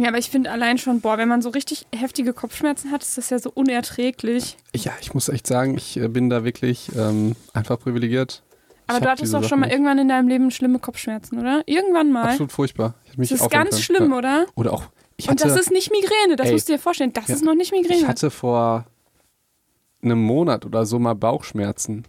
Ja, aber ich finde allein schon, boah, wenn man so richtig heftige Kopfschmerzen hat, ist das ja so unerträglich. Ja, ich muss echt sagen, ich äh, bin da wirklich ähm, einfach privilegiert. Aber Ich du hattest doch schon mal nicht. irgendwann in deinem Leben schlimme Kopfschmerzen, oder? Irgendwann mal. Absolut furchtbar. Das ist ganz können. schlimm, Ja. oder? Oder auch, ich Und hatte, das ist nicht Migräne, das Ey. musst du dir vorstellen. Das Ja. ist noch nicht Migräne. ich hatte vor einem Monat oder so mal Bauchschmerzen.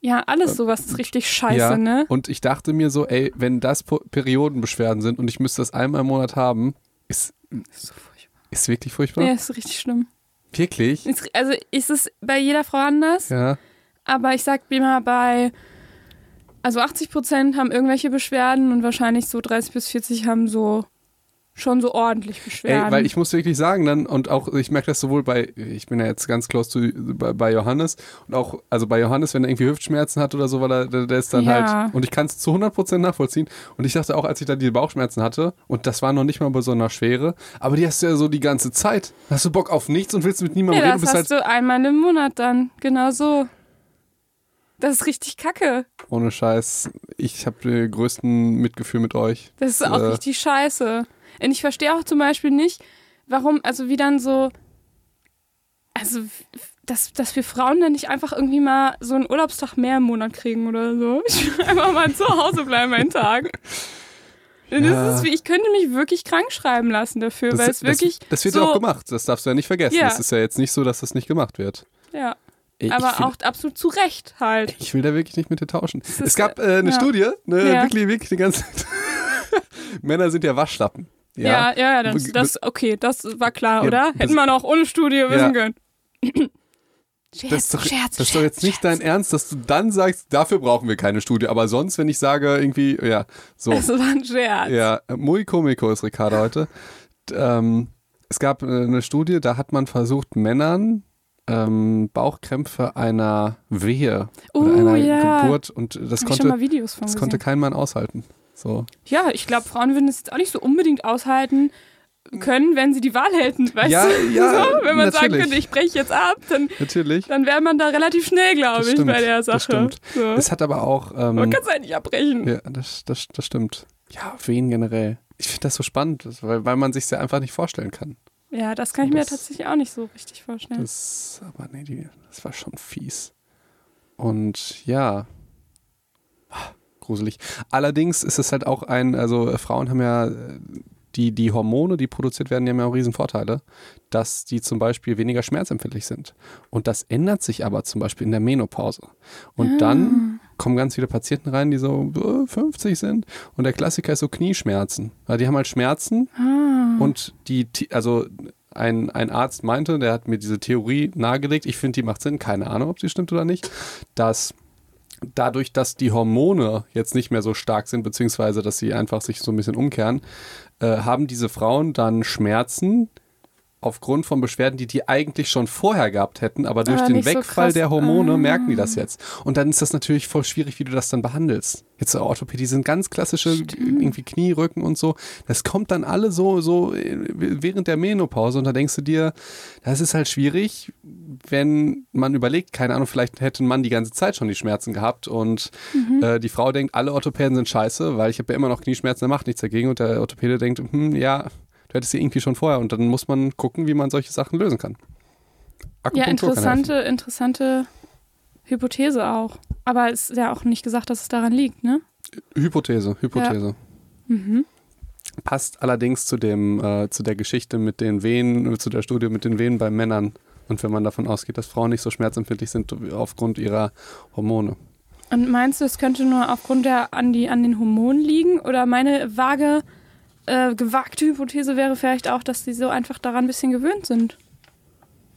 ja, alles sowas ist richtig scheiße, ja, ne? Und ich dachte mir so, ey, wenn das Periodenbeschwerden sind und ich müsste das einmal im Monat haben, ist, ist so furchtbar. ist wirklich furchtbar. Ja, ist richtig schlimm. Wirklich? Ist, also ist es bei jeder Frau anders, Ja. aber ich sag immer bei, also 80 Prozent haben irgendwelche Beschwerden und wahrscheinlich so 30 bis 40 haben so schon so ordentlich Beschwerden. Ey, weil ich muss wirklich sagen, dann, und auch, ich merke das sowohl bei, ich bin ja jetzt ganz close zu, bei, bei Johannes, und auch, also bei Johannes, wenn er irgendwie Hüftschmerzen hat oder so, weil er, der, der ist dann Ja. halt, und ich kann es zu 100% nachvollziehen. Und ich dachte auch, als ich da die Bauchschmerzen hatte, und das war noch nicht mal bei so einer Schwere, aber die hast du ja so die ganze Zeit. Hast du Bock auf nichts und willst mit niemandem ja, reden, das hast halt, du einmal im Monat dann, genau so. Das ist richtig kacke. ohne Scheiß, ich habe den größten Mitgefühl mit euch. Das ist auch Äh. richtig scheiße. Und ich verstehe auch zum Beispiel nicht, warum, also wie dann so, also dass, dass wir Frauen dann nicht einfach irgendwie mal so einen Urlaubstag mehr im Monat kriegen oder so. Ich will einfach mal zu Hause bleiben einen Tag. Und Ja. das ist wie, ich könnte mich wirklich krank schreiben lassen dafür, weil es wirklich das, das wird so, ja auch gemacht, das darfst du ja nicht vergessen. Ja. Es ist ja jetzt nicht so, dass das nicht gemacht wird. Ja, Ey, aber find- auch absolut zu Recht halt. Ich will da wirklich nicht mit dir tauschen. Es gab äh, eine ja. Studie, ne, Ja. wirklich, wirklich die ganze Zeit. Männer sind ja Waschlappen. Ja, ja, ja, das, das okay, das war klar, Ja, oder? Hätten wir noch ohne Studie wissen können. Scherz, Das ist doch, Scherz, das ist doch jetzt nicht dein Ernst, dass du dann sagst, dafür brauchen wir keine Studie. Aber sonst, wenn ich sage, irgendwie, ja, so. Das war ein Scherz. Ja, muy comico ist Ricardo heute. Ähm, es gab äh, eine Studie, da hat man versucht, Männern ähm, Bauchkrämpfe einer Wehe oder Oh, einer ja. Geburt und das Hab konnte, das gesehen. konnte kein Mann aushalten. So. Ja, ich glaube, Frauen würden es jetzt auch nicht so unbedingt aushalten können, wenn sie die Wahl hätten. Weißt Ja, du? ja, so, wenn man sagen natürlich. könnte, ich breche jetzt ab, dann, Natürlich. dann wäre man da relativ schnell, glaube Das ich, stimmt, bei der das Sache. stimmt. So. Es hat aber auch. Ähm, man kann es halt nicht abbrechen. Ja, das, das, das stimmt. Ja, wen generell. Ich finde das so spannend, das- weil, weil man sich ja einfach nicht vorstellen kann. Ja, das kann ich mir Das- tatsächlich auch nicht so richtig vorstellen. Das, aber nee, die, das war schon fies. Und ja, gruselig. Allerdings ist es halt auch ein, also äh, Frauen haben ja, äh, die, die Hormone, die produziert werden, die haben ja auch riesen Vorteile, dass die zum Beispiel weniger schmerzempfindlich sind. Und das ändert sich aber zum Beispiel in der Menopause. Und Ah. dann kommen ganz viele Patienten rein, die so äh, 50 sind. Und der Klassiker ist so Knieschmerzen. Weil die haben halt Schmerzen Ah. und die, also ein, ein Arzt meinte, der hat mir diese Theorie nahegelegt, ich finde, die macht Sinn, keine Ahnung, ob sie stimmt oder nicht, dass dadurch, dass die Hormone jetzt nicht mehr so stark sind, beziehungsweise dass sie einfach sich so ein bisschen umkehren, äh, haben diese Frauen dann Schmerzen aufgrund von Beschwerden, die die eigentlich schon vorher gehabt hätten, aber durch Aber den so Wegfall krass. der Hormone Ah. merken die das jetzt. Und dann ist das natürlich voll schwierig, wie du das dann behandelst. Jetzt so Orthopädie sind ganz klassische irgendwie Knie, Rücken und so. Das kommt dann alle so so äh, während der Menopause und da denkst du dir, das ist halt schwierig, wenn man überlegt, keine Ahnung, vielleicht hätte ein Mann die ganze Zeit schon die Schmerzen gehabt und Mhm. äh, die Frau denkt, alle Orthopäden sind scheiße, weil ich habe ja immer noch Knieschmerzen, der macht nichts dagegen und der Orthopäde denkt, hm, ja, du hättest sie irgendwie schon vorher und dann muss man gucken, wie man solche Sachen lösen kann. Ja, Akupunktur kann interessante, interessante Hypothese auch. Aber es ist ja auch nicht gesagt, dass es daran liegt, ne? Hypothese, Hypothese. Mhm. Passt allerdings zu dem, äh, zu der Geschichte mit den Venen, zu der Studie mit den Venen bei Männern. Und wenn man davon ausgeht, dass Frauen nicht so schmerzempfindlich sind aufgrund ihrer Hormone. Und meinst du, es könnte nur aufgrund der an, die, an den Hormonen liegen? Oder meine vage, äh, gewagte Hypothese wäre vielleicht auch, dass sie so einfach daran ein bisschen gewöhnt sind.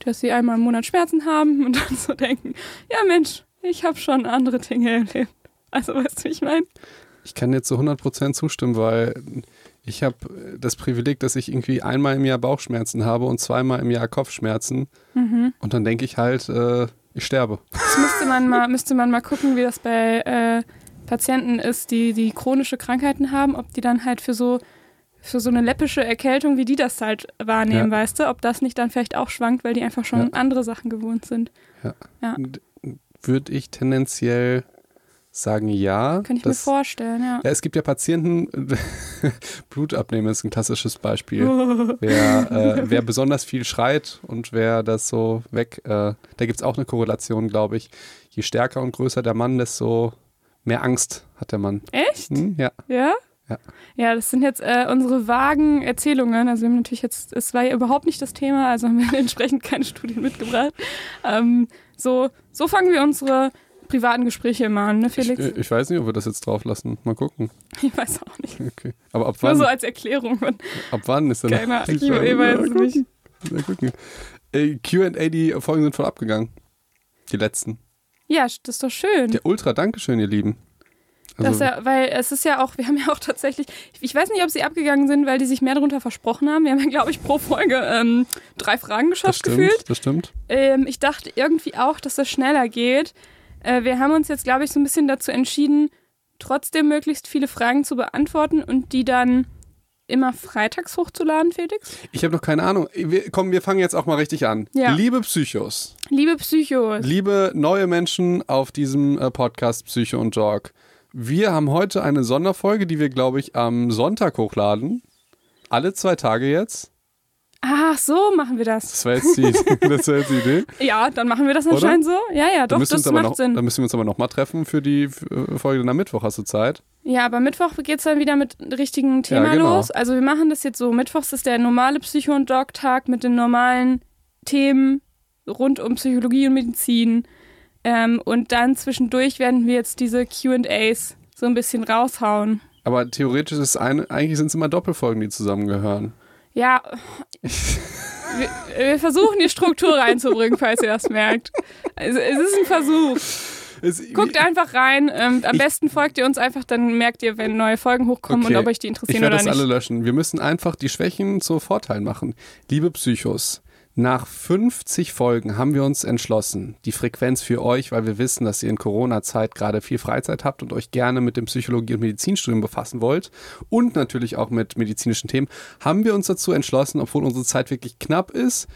Dass sie einmal im Monat Schmerzen haben und dann so denken, ja Mensch, ich habe schon andere Dinge erlebt. Also weißt du, wie ich meine? Ich kann dir zu 100% zustimmen, weil ich habe das Privileg, dass ich irgendwie einmal im Jahr Bauchschmerzen habe und zweimal im Jahr Kopfschmerzen. Mhm. Und dann denke ich halt, äh, ich sterbe. Das müsste man mal, müsste man mal gucken, wie das bei äh, Patienten ist, die, die chronische Krankheiten haben, ob die dann halt für so für so eine läppische Erkältung, wie die das halt wahrnehmen, Ja. weißt du, ob das nicht dann vielleicht auch schwankt, weil die einfach schon Ja. andere Sachen gewohnt sind. Würde ich tendenziell sagen ja. Könnte ich das, mir vorstellen, ja. Ja, es gibt ja Patienten, Blut abnehmen ist ein klassisches Beispiel. wer, äh, wer besonders viel schreit und wer das so weg, äh, da gibt es auch eine Korrelation, glaube ich. Je stärker und größer der Mann, desto mehr Angst hat der Mann. Echt? Hm, ja. Ja? Ja. Ja, das sind jetzt äh, unsere vagen Erzählungen. Also wir haben natürlich jetzt, es war ja überhaupt nicht das Thema, also haben wir entsprechend keine Studien mitgebracht. Ähm, so, so fangen wir unsere privaten Gespräche immer an, ne Ich, Felix? äh, ich weiß nicht, ob wir das jetzt drauf lassen. Mal gucken. Ich, weiß auch nicht. Okay. Aber ab Nur wann, so als Erklärung. Ab wann ist denn keiner, die ich weiß es nicht. Mal gucken. Äh, Q&A, die Folgen sind voll abgegangen. Die letzten. Ja, das ist doch schön. Der Ultra, Dankeschön, ihr Lieben. Also, das ja, weil es ist ja auch, wir haben ja auch tatsächlich, ich weiß nicht, ob sie abgegangen sind, weil die sich mehr darunter versprochen haben. Wir haben ja, glaube ich, pro Folge ähm, drei Fragen das geschafft stimmt, gefühlt. das stimmt. Ähm, ich dachte irgendwie auch, dass das schneller geht. Äh, wir haben uns jetzt, glaube ich, so ein bisschen dazu entschieden, trotzdem möglichst viele Fragen zu beantworten und die dann immer freitags hochzuladen, Felix. Ich habe noch keine Ahnung. Wir, komm, wir fangen jetzt auch mal richtig an. Ja. Liebe Psychos, Liebe Psychos. liebe neue Menschen auf diesem äh, Podcast Psycho und Jog. Wir haben heute eine Sonderfolge, die wir, glaube ich, am Sonntag hochladen. Alle zwei Tage jetzt. Ach, so machen wir das. Das war jetzt war jetzt die Idee. Ja, dann machen wir das Oder? anscheinend so. Ja, ja, doch, das macht noch, Sinn. Dann müssen wir uns aber nochmal treffen für die äh, Folge dann am Mittwoch. Hast du Zeit? Ja, aber Mittwoch geht's dann wieder mit richtigen Thema Ja, genau. los. Also wir machen das jetzt so. Mittwochs ist der normale Psycho- und Dog-Tag mit den normalen Themen rund um Psychologie und Medizin. Ähm, und dann zwischendurch werden wir jetzt diese QAs so ein bisschen raushauen. Aber theoretisch ist eine, eigentlich sind es immer Doppelfolgen, die zusammengehören. Ja, wir, wir versuchen die Struktur reinzubringen, falls ihr das merkt. Also, es ist ein Versuch. Es, Guckt einfach rein. Ähm, am besten folgt ihr uns einfach, dann merkt ihr, wenn neue Folgen hochkommen Okay. und ob euch die Ich interessieren werde oder das nicht. alle löschen. Wir müssen einfach die Schwächen zu Vorteilen machen. Liebe Psychos, nach 50 Folgen haben wir uns entschlossen, die Frequenz für euch, weil wir wissen, dass ihr in Corona-Zeit gerade viel Freizeit habt und euch gerne mit dem Psychologie- und Medizinstudium befassen wollt und natürlich auch mit medizinischen Themen, haben wir uns dazu entschlossen, obwohl unsere Zeit wirklich knapp ist,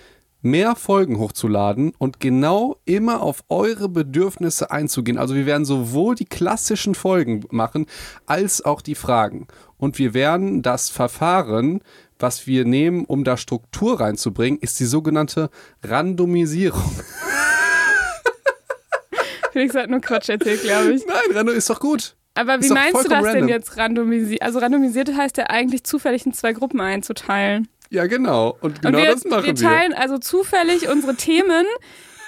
mehr Folgen hochzuladen und genau immer auf eure Bedürfnisse einzugehen. Also wir werden sowohl die klassischen Folgen machen, als auch die Fragen. Und wir werden das Verfahren, was wir nehmen, um da Struktur reinzubringen, ist die sogenannte Randomisierung. Felix hat nur Quatsch erzählt, glaube ich. Nein, Rando ist doch gut. Aber wie meinst du das denn random. jetzt randomisiert? Also randomisiert heißt ja eigentlich zufällig in zwei Gruppen einzuteilen. Ja, genau. Und genau und wir, das machen wir wir. teilen also zufällig unsere Themen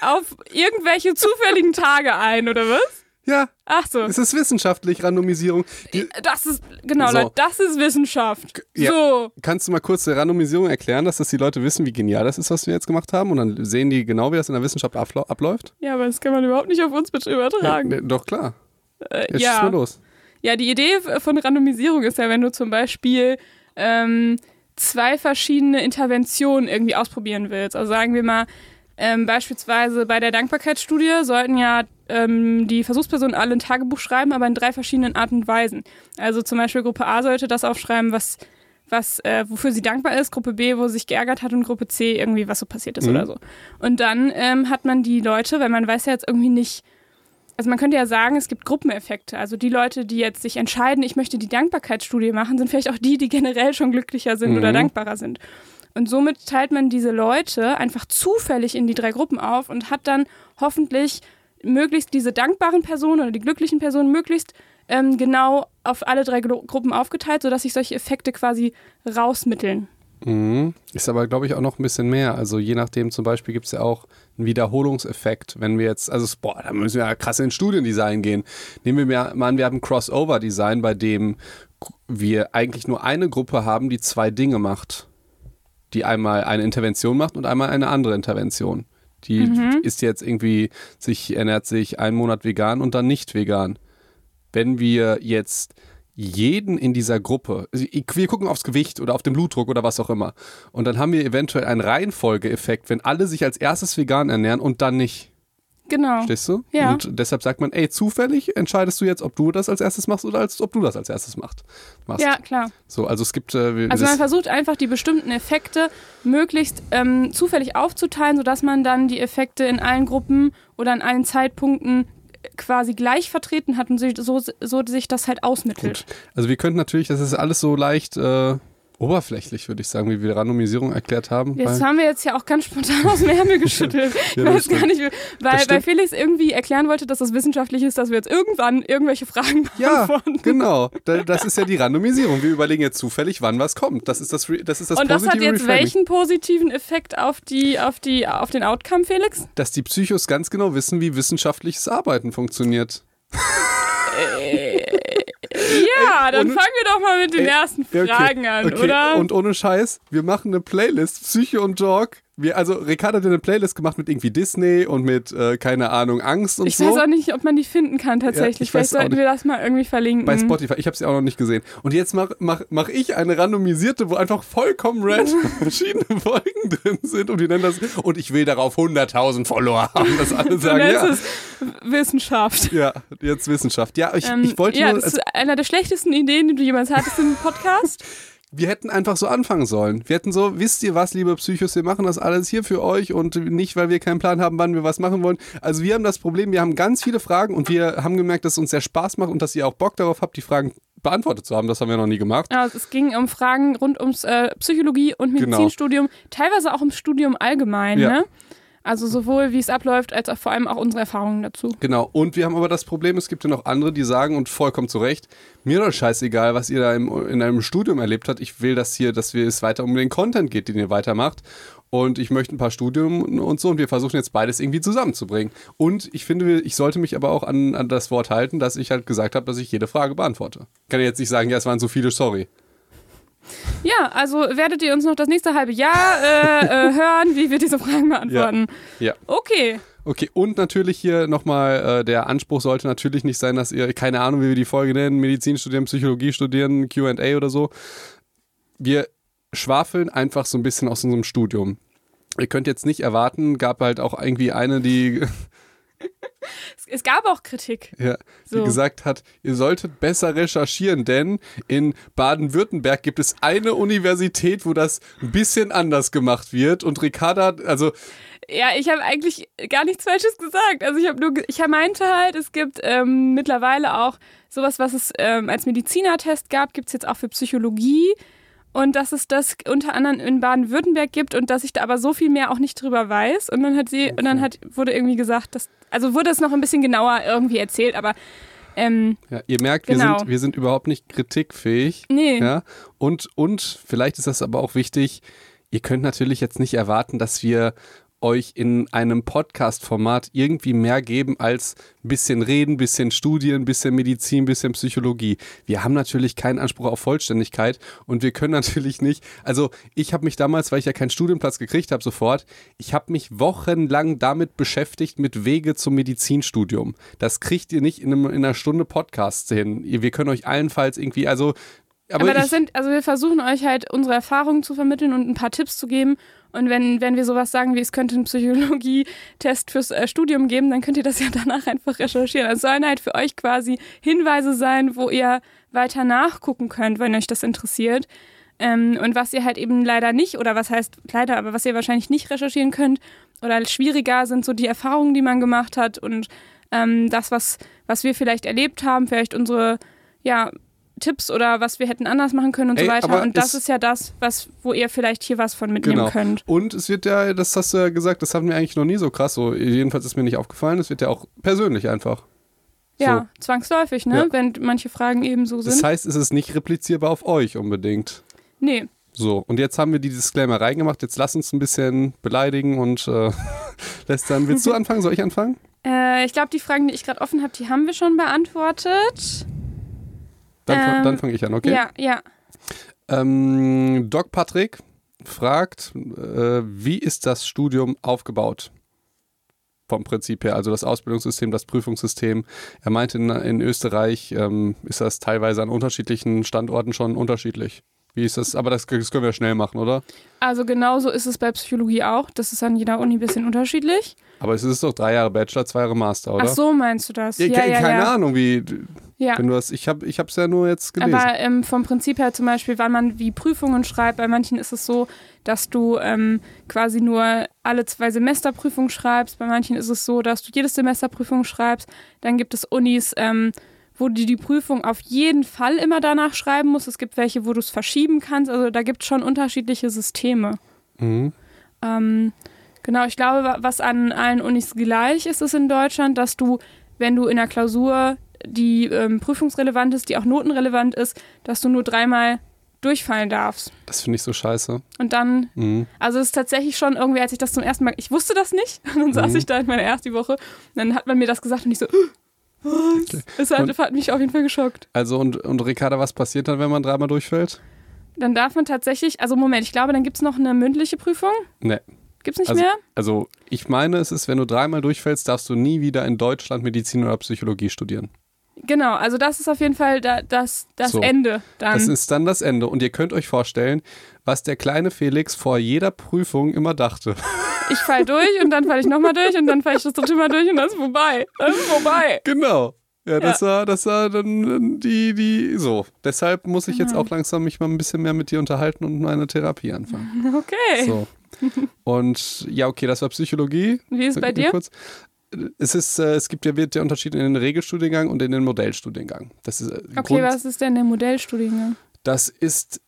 auf irgendwelche zufälligen Tage ein, oder was? Ja, Ach so. es ist wissenschaftlich, Randomisierung. Die, Das ist, genau, So. Leute, das ist Wissenschaft. Ja. So. Kannst du mal kurz der Randomisierung erklären, dass das die Leute wissen, wie genial das ist, was wir jetzt gemacht haben? Und dann sehen die genau, wie das in der Wissenschaft abläuft? Ja, aber das kann man überhaupt nicht auf uns übertragen. Ne, doch, klar. Äh, Jetzt schieß mal ja. los. ja, die Idee von Randomisierung ist ja, wenn du zum Beispiel ähm, zwei verschiedene Interventionen irgendwie ausprobieren willst. Also sagen wir mal, ähm, beispielsweise bei der Dankbarkeitsstudie sollten ja ähm, die Versuchspersonen alle ein Tagebuch schreiben, aber in drei verschiedenen Arten und Weisen. Also zum Beispiel Gruppe A sollte das aufschreiben, was, was, äh, wofür sie dankbar ist, Gruppe B, wo sie sich geärgert hat und Gruppe C irgendwie, was so passiert ist Mhm. oder so. Und dann ähm, hat man die Leute, weil man weiß ja jetzt irgendwie nicht, also man könnte ja sagen, es gibt Gruppeneffekte. Also die Leute, die jetzt sich entscheiden, ich möchte die Dankbarkeitsstudie machen, sind vielleicht auch die, die generell schon glücklicher sind Mhm. oder dankbarer sind. Und somit teilt man diese Leute einfach zufällig in die drei Gruppen auf und hat dann hoffentlich möglichst diese dankbaren Personen oder die glücklichen Personen möglichst ähm, genau auf alle drei Gru Gruppen aufgeteilt, sodass sich solche Effekte quasi rausmitteln. Mhm. Ist aber, glaube ich, auch noch ein bisschen mehr. Also je nachdem, zum Beispiel gibt es ja auch einen Wiederholungseffekt. Wenn wir jetzt, also boah, da müssen wir ja krass in Studiendesign gehen. Nehmen wir mal an, wir haben ein Crossover-Design, bei dem wir eigentlich nur eine Gruppe haben, die zwei Dinge macht. Die einmal eine Intervention macht und einmal eine andere Intervention. Die Mhm. ist jetzt irgendwie, sich ernährt sich einen Monat vegan und dann nicht vegan. Wenn wir jetzt jeden in dieser Gruppe, also wir gucken aufs Gewicht oder auf den Blutdruck oder was auch immer. Und dann haben wir eventuell einen Reihenfolgeeffekt, wenn alle sich als erstes vegan ernähren und dann nicht. Genau. Verstehst du? Ja. Und deshalb sagt man, ey, zufällig entscheidest du jetzt, ob du das als erstes machst oder als ob du das als erstes machst. Ja, klar. So, also es gibt äh, Also man versucht einfach die bestimmten Effekte möglichst ähm, zufällig aufzuteilen, sodass man dann die Effekte in allen Gruppen oder an allen Zeitpunkten quasi gleich vertreten hat und sich, so, so sich das halt ausmittelt. Gut. Also wir könnten natürlich, das ist alles so leicht äh, oberflächlich, würde ich sagen, wie wir Randomisierung erklärt haben. Jetzt haben wir jetzt ja auch ganz spontan aus dem Ärmel geschüttelt. Ja, ich das weiß gar nicht, weil, weil Felix irgendwie erklären wollte, dass das wissenschaftlich ist, dass wir jetzt irgendwann irgendwelche Fragen ja, beantworten. genau. Da- Das ist ja die Randomisierung. Wir überlegen jetzt zufällig, wann was kommt. Das ist das, das, ist das Und das hat jetzt Reframing. welchen positiven Effekt auf die, auf die, auf den Outcome, Felix? Dass die Psychos ganz genau wissen, wie wissenschaftliches Arbeiten funktioniert. Ja, dann ohne- fangen wir doch mal mit den Ey, ersten Ja, okay. Fragen an, okay. oder? Und ohne Scheiß, wir machen eine Playlist, Psyche und Dog. Wir, also Ricardo hat eine Playlist gemacht mit irgendwie Disney und mit, äh, keine Ahnung, Angst und ich so. weiß auch nicht, ob man die finden kann tatsächlich. Ja, ich Vielleicht sollten wir das mal irgendwie verlinken. bei Spotify. Ich habe sie auch noch nicht gesehen. Und jetzt mache mach, mach ich eine randomisierte, wo einfach vollkommen random verschiedene Folgen drin sind und die nennen das. Und ich will darauf 100.000 Follower haben, dass alle sagen, ja. es Wissenschaft. Ja, jetzt Wissenschaft. Ja, ich, Ähm, ich wollte ja, nur. das Also, ist einer der schlechtesten Ideen, die du jemals hattest im Podcast. wir hätten einfach so anfangen sollen. Wir hätten so, wisst ihr was, liebe Psychos, wir machen das alles hier für euch und nicht, weil wir keinen Plan haben, wann wir was machen wollen. Also wir haben das Problem, wir haben ganz viele Fragen und wir haben gemerkt, dass es uns sehr Spaß macht und dass ihr auch Bock darauf habt, die Fragen beantwortet zu haben. Das haben wir noch nie gemacht. Ja, es ging um Fragen rund ums äh, Psychologie und Genau. Medizinstudium, teilweise auch im Studium allgemein. Ja. Ne? Also sowohl wie es abläuft, als auch vor allem auch unsere Erfahrungen dazu. Genau. Und wir haben aber das Problem, es gibt ja noch andere, die sagen, und vollkommen zu Recht, mir doch scheißegal, was ihr da im, in einem Studium erlebt habt. Ich will, dass hier, dass wir es weiter um den Content geht, den ihr weitermacht. Und ich möchte ein paar Studien und so. Und wir versuchen jetzt beides irgendwie zusammenzubringen. Und ich finde, ich sollte mich aber auch an, an das Wort halten, dass ich halt gesagt habe, dass ich jede Frage beantworte. Ich kann jetzt nicht sagen, ja, es waren so viele, sorry. Ja, also werdet ihr uns noch das nächste halbe Jahr äh, äh, hören, wie wir diese Fragen beantworten. Ja. Okay. Okay, und natürlich hier nochmal, äh, der Anspruch sollte natürlich nicht sein, dass ihr, keine Ahnung, wie wir die Folge nennen, Medizin studieren, Psychologie studieren, QA oder so. Wir schwafeln einfach so ein bisschen aus unserem Studium. Ihr könnt jetzt nicht erwarten, gab halt auch irgendwie eine, die, Es, gab auch Kritik. ja, die So. gesagt hat, ihr solltet besser recherchieren, denn in Baden-Württemberg gibt es eine Universität, wo das ein bisschen anders gemacht wird. Und Ricarda, also Ja, ich habe eigentlich gar nichts Falsches gesagt. Also ich habe nur, ich meinte halt, es gibt ähm, mittlerweile auch sowas, was es ähm, als Medizinertest gab, gibt es jetzt auch für Psychologie. Und dass es das unter anderem in Baden-Württemberg gibt und dass ich da aber so viel mehr auch nicht drüber weiß. Und dann hat sie, und dann hat, wurde irgendwie gesagt, dass, also wurde es noch ein bisschen genauer irgendwie erzählt, aber ähm, Ja, ihr merkt, wir, Genau. sind, wir sind überhaupt nicht kritikfähig. Nee. Ja? Und, und vielleicht ist das aber auch wichtig, ihr könnt natürlich jetzt nicht erwarten, dass wir euch in einem Podcast-Format irgendwie mehr geben als ein bisschen reden, bisschen Studien, bisschen Medizin, bisschen Psychologie. Wir haben natürlich keinen Anspruch auf Vollständigkeit und wir können natürlich nicht, also ich habe mich damals, weil ich ja keinen Studienplatz gekriegt habe sofort, ich habe mich wochenlang damit beschäftigt mit Wege zum Medizinstudium. Das kriegt ihr nicht in, einem, in einer Stunde Podcast hin. Wir können euch allenfalls irgendwie, also aber, Aber, das sind, also wir versuchen euch halt unsere Erfahrungen zu vermitteln und ein paar Tipps zu geben. Und wenn, wenn wir sowas sagen wie, es könnte einen Psychologie-Test fürs äh, Studium geben, dann könnt ihr das ja danach einfach recherchieren. Es sollen halt für euch quasi Hinweise sein, wo ihr weiter nachgucken könnt, wenn euch das interessiert. Ähm, und was ihr halt eben leider nicht, oder was heißt leider, aber was ihr wahrscheinlich nicht recherchieren könnt, oder schwieriger sind so die Erfahrungen, die man gemacht hat und ähm, das, was, was wir vielleicht erlebt haben, vielleicht unsere, ja, Tipps oder was wir hätten anders machen können und Ey, so weiter. Und das ist ja das, was, wo ihr vielleicht hier was von mitnehmen genau. könnt. Und es wird ja, das hast du ja gesagt, das hatten wir eigentlich noch nie so krass. So, jedenfalls ist mir nicht aufgefallen. Es wird ja auch persönlich einfach. Ja, zwangsläufig, ne? Ja. Wenn manche Fragen eben so sind. Das heißt, es ist nicht replizierbar auf euch unbedingt. nee. So, und jetzt haben wir die Disclaimer reingemacht. Jetzt lass uns ein bisschen beleidigen und äh, lästern. Willst du anfangen? Soll ich anfangen? Äh, ich glaube, die Fragen, die ich gerade offen habe, die haben wir schon beantwortet. Dann, Ähm, dann fange ich an, okay? Ja, ja. Ähm, Doc Patrick fragt, äh, wie ist das Studium aufgebaut? Vom Prinzip her, also das Ausbildungssystem, das Prüfungssystem. Er meinte, in, in Österreich ähm, ist das teilweise an unterschiedlichen Standorten schon unterschiedlich. Wie ist das? Aber das, das können wir schnell machen, oder? Also genauso ist es bei Psychologie auch. Das ist an jeder Uni ein bisschen unterschiedlich. Aber es ist doch drei Jahre Bachelor, zwei Jahre Master, oder? Ach so, meinst du das? Ja, ja, ja, keine ja. Ahnung, wie. Ja. Wenn du das, ich habe es ja nur jetzt gelesen. Aber ähm, vom Prinzip her zum Beispiel, wann man wie Prüfungen schreibt, bei manchen ist es so, dass du ähm, quasi nur alle zwei Semester Prüfungen schreibst, bei manchen ist es so, dass du jedes Semester Prüfungen schreibst. Dann gibt es Unis, ähm, wo du die Prüfung auf jeden Fall immer danach schreiben musst. Es gibt welche, wo du es verschieben kannst. Also da gibt es schon unterschiedliche Systeme. mhm. Ähm, genau, ich glaube, wa- was an allen Unis gleich ist, ist in Deutschland, dass du, wenn du in der Klausur, die ähm, prüfungsrelevant ist, die auch notenrelevant ist, dass du nur dreimal durchfallen darfst. Das finde ich so scheiße. Und dann, Mhm. also es ist tatsächlich schon irgendwie, als ich das zum ersten Mal, ich wusste das nicht, und dann saß Mhm. ich da in meiner ersten Woche, und dann hat man mir das gesagt und ich so, was? Das hat, Und- hat mich auf jeden Fall geschockt. Also und, und Ricarda, was passiert dann, wenn man dreimal durchfällt? Dann darf man tatsächlich, also Moment, ich glaube, dann gibt es noch eine mündliche Prüfung. Ne. Gibt es nicht Also, mehr? also ich meine, es ist, wenn du dreimal durchfällst, darfst du nie wieder in Deutschland Medizin oder Psychologie studieren. Genau, also das ist auf jeden Fall da, das, das So. Ende dann. Das ist dann das Ende. Und ihr könnt euch vorstellen, was der kleine Felix vor jeder Prüfung immer dachte. Ich fall durch und dann falle ich nochmal durch und dann falle ich das dritte Mal durch und dann ist vorbei. Das ist vorbei. Genau. Ja, das war, das war dann die, die, so. Deshalb muss ich jetzt Genau. auch langsam mich mal ein bisschen mehr mit dir unterhalten und meine Therapie anfangen. Okay. So. Und ja, okay, das war Psychologie. Wie ist es bei mir dir? Kurz. Es ist, äh, es gibt ja wird der Unterschied in den Regelstudiengang und in den Modellstudiengang. Das ist äh, Okay, Grund- was ist denn der Modellstudiengang? Das ist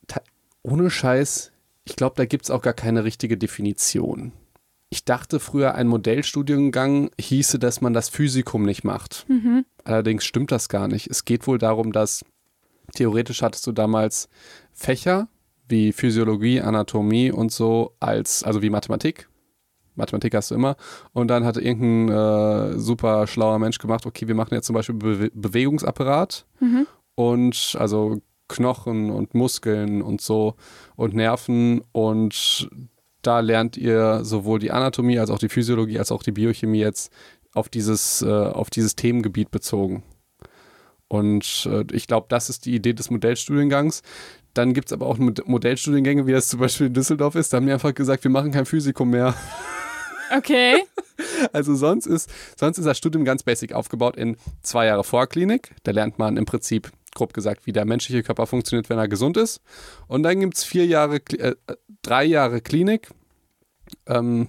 ohne Scheiß, ich glaube, da gibt es auch gar keine richtige Definition. Ich dachte früher, ein Modellstudiengang hieße, dass man das Physikum nicht macht. Mhm. Allerdings stimmt das gar nicht. Es geht wohl darum, dass theoretisch hattest du damals Fächer wie Physiologie, Anatomie und so als, also wie Mathematik. Mathematik hast du immer. Und dann hatte irgendein äh, super schlauer Mensch gemacht, okay, wir machen jetzt zum Beispiel Bewe Bewegungsapparat Mhm. und also Knochen und Muskeln und so und Nerven und da lernt ihr sowohl die Anatomie als auch die Physiologie als auch die Biochemie jetzt auf dieses, äh, auf dieses Themengebiet bezogen. Und äh, ich glaube, das ist die Idee des Modellstudiengangs. Dann gibt es aber auch Mod- Modellstudiengänge, wie das zum Beispiel in Düsseldorf ist. Da haben die einfach gesagt, wir machen kein Physikum mehr. Okay. Also sonst ist, sonst ist das Studium ganz basic aufgebaut in zwei Jahre Vorklinik. Da lernt man im Prinzip, grob gesagt, wie der menschliche Körper funktioniert, wenn er gesund ist. Und dann gibt es vier Jahre, äh, drei Jahre Klinik. Ähm,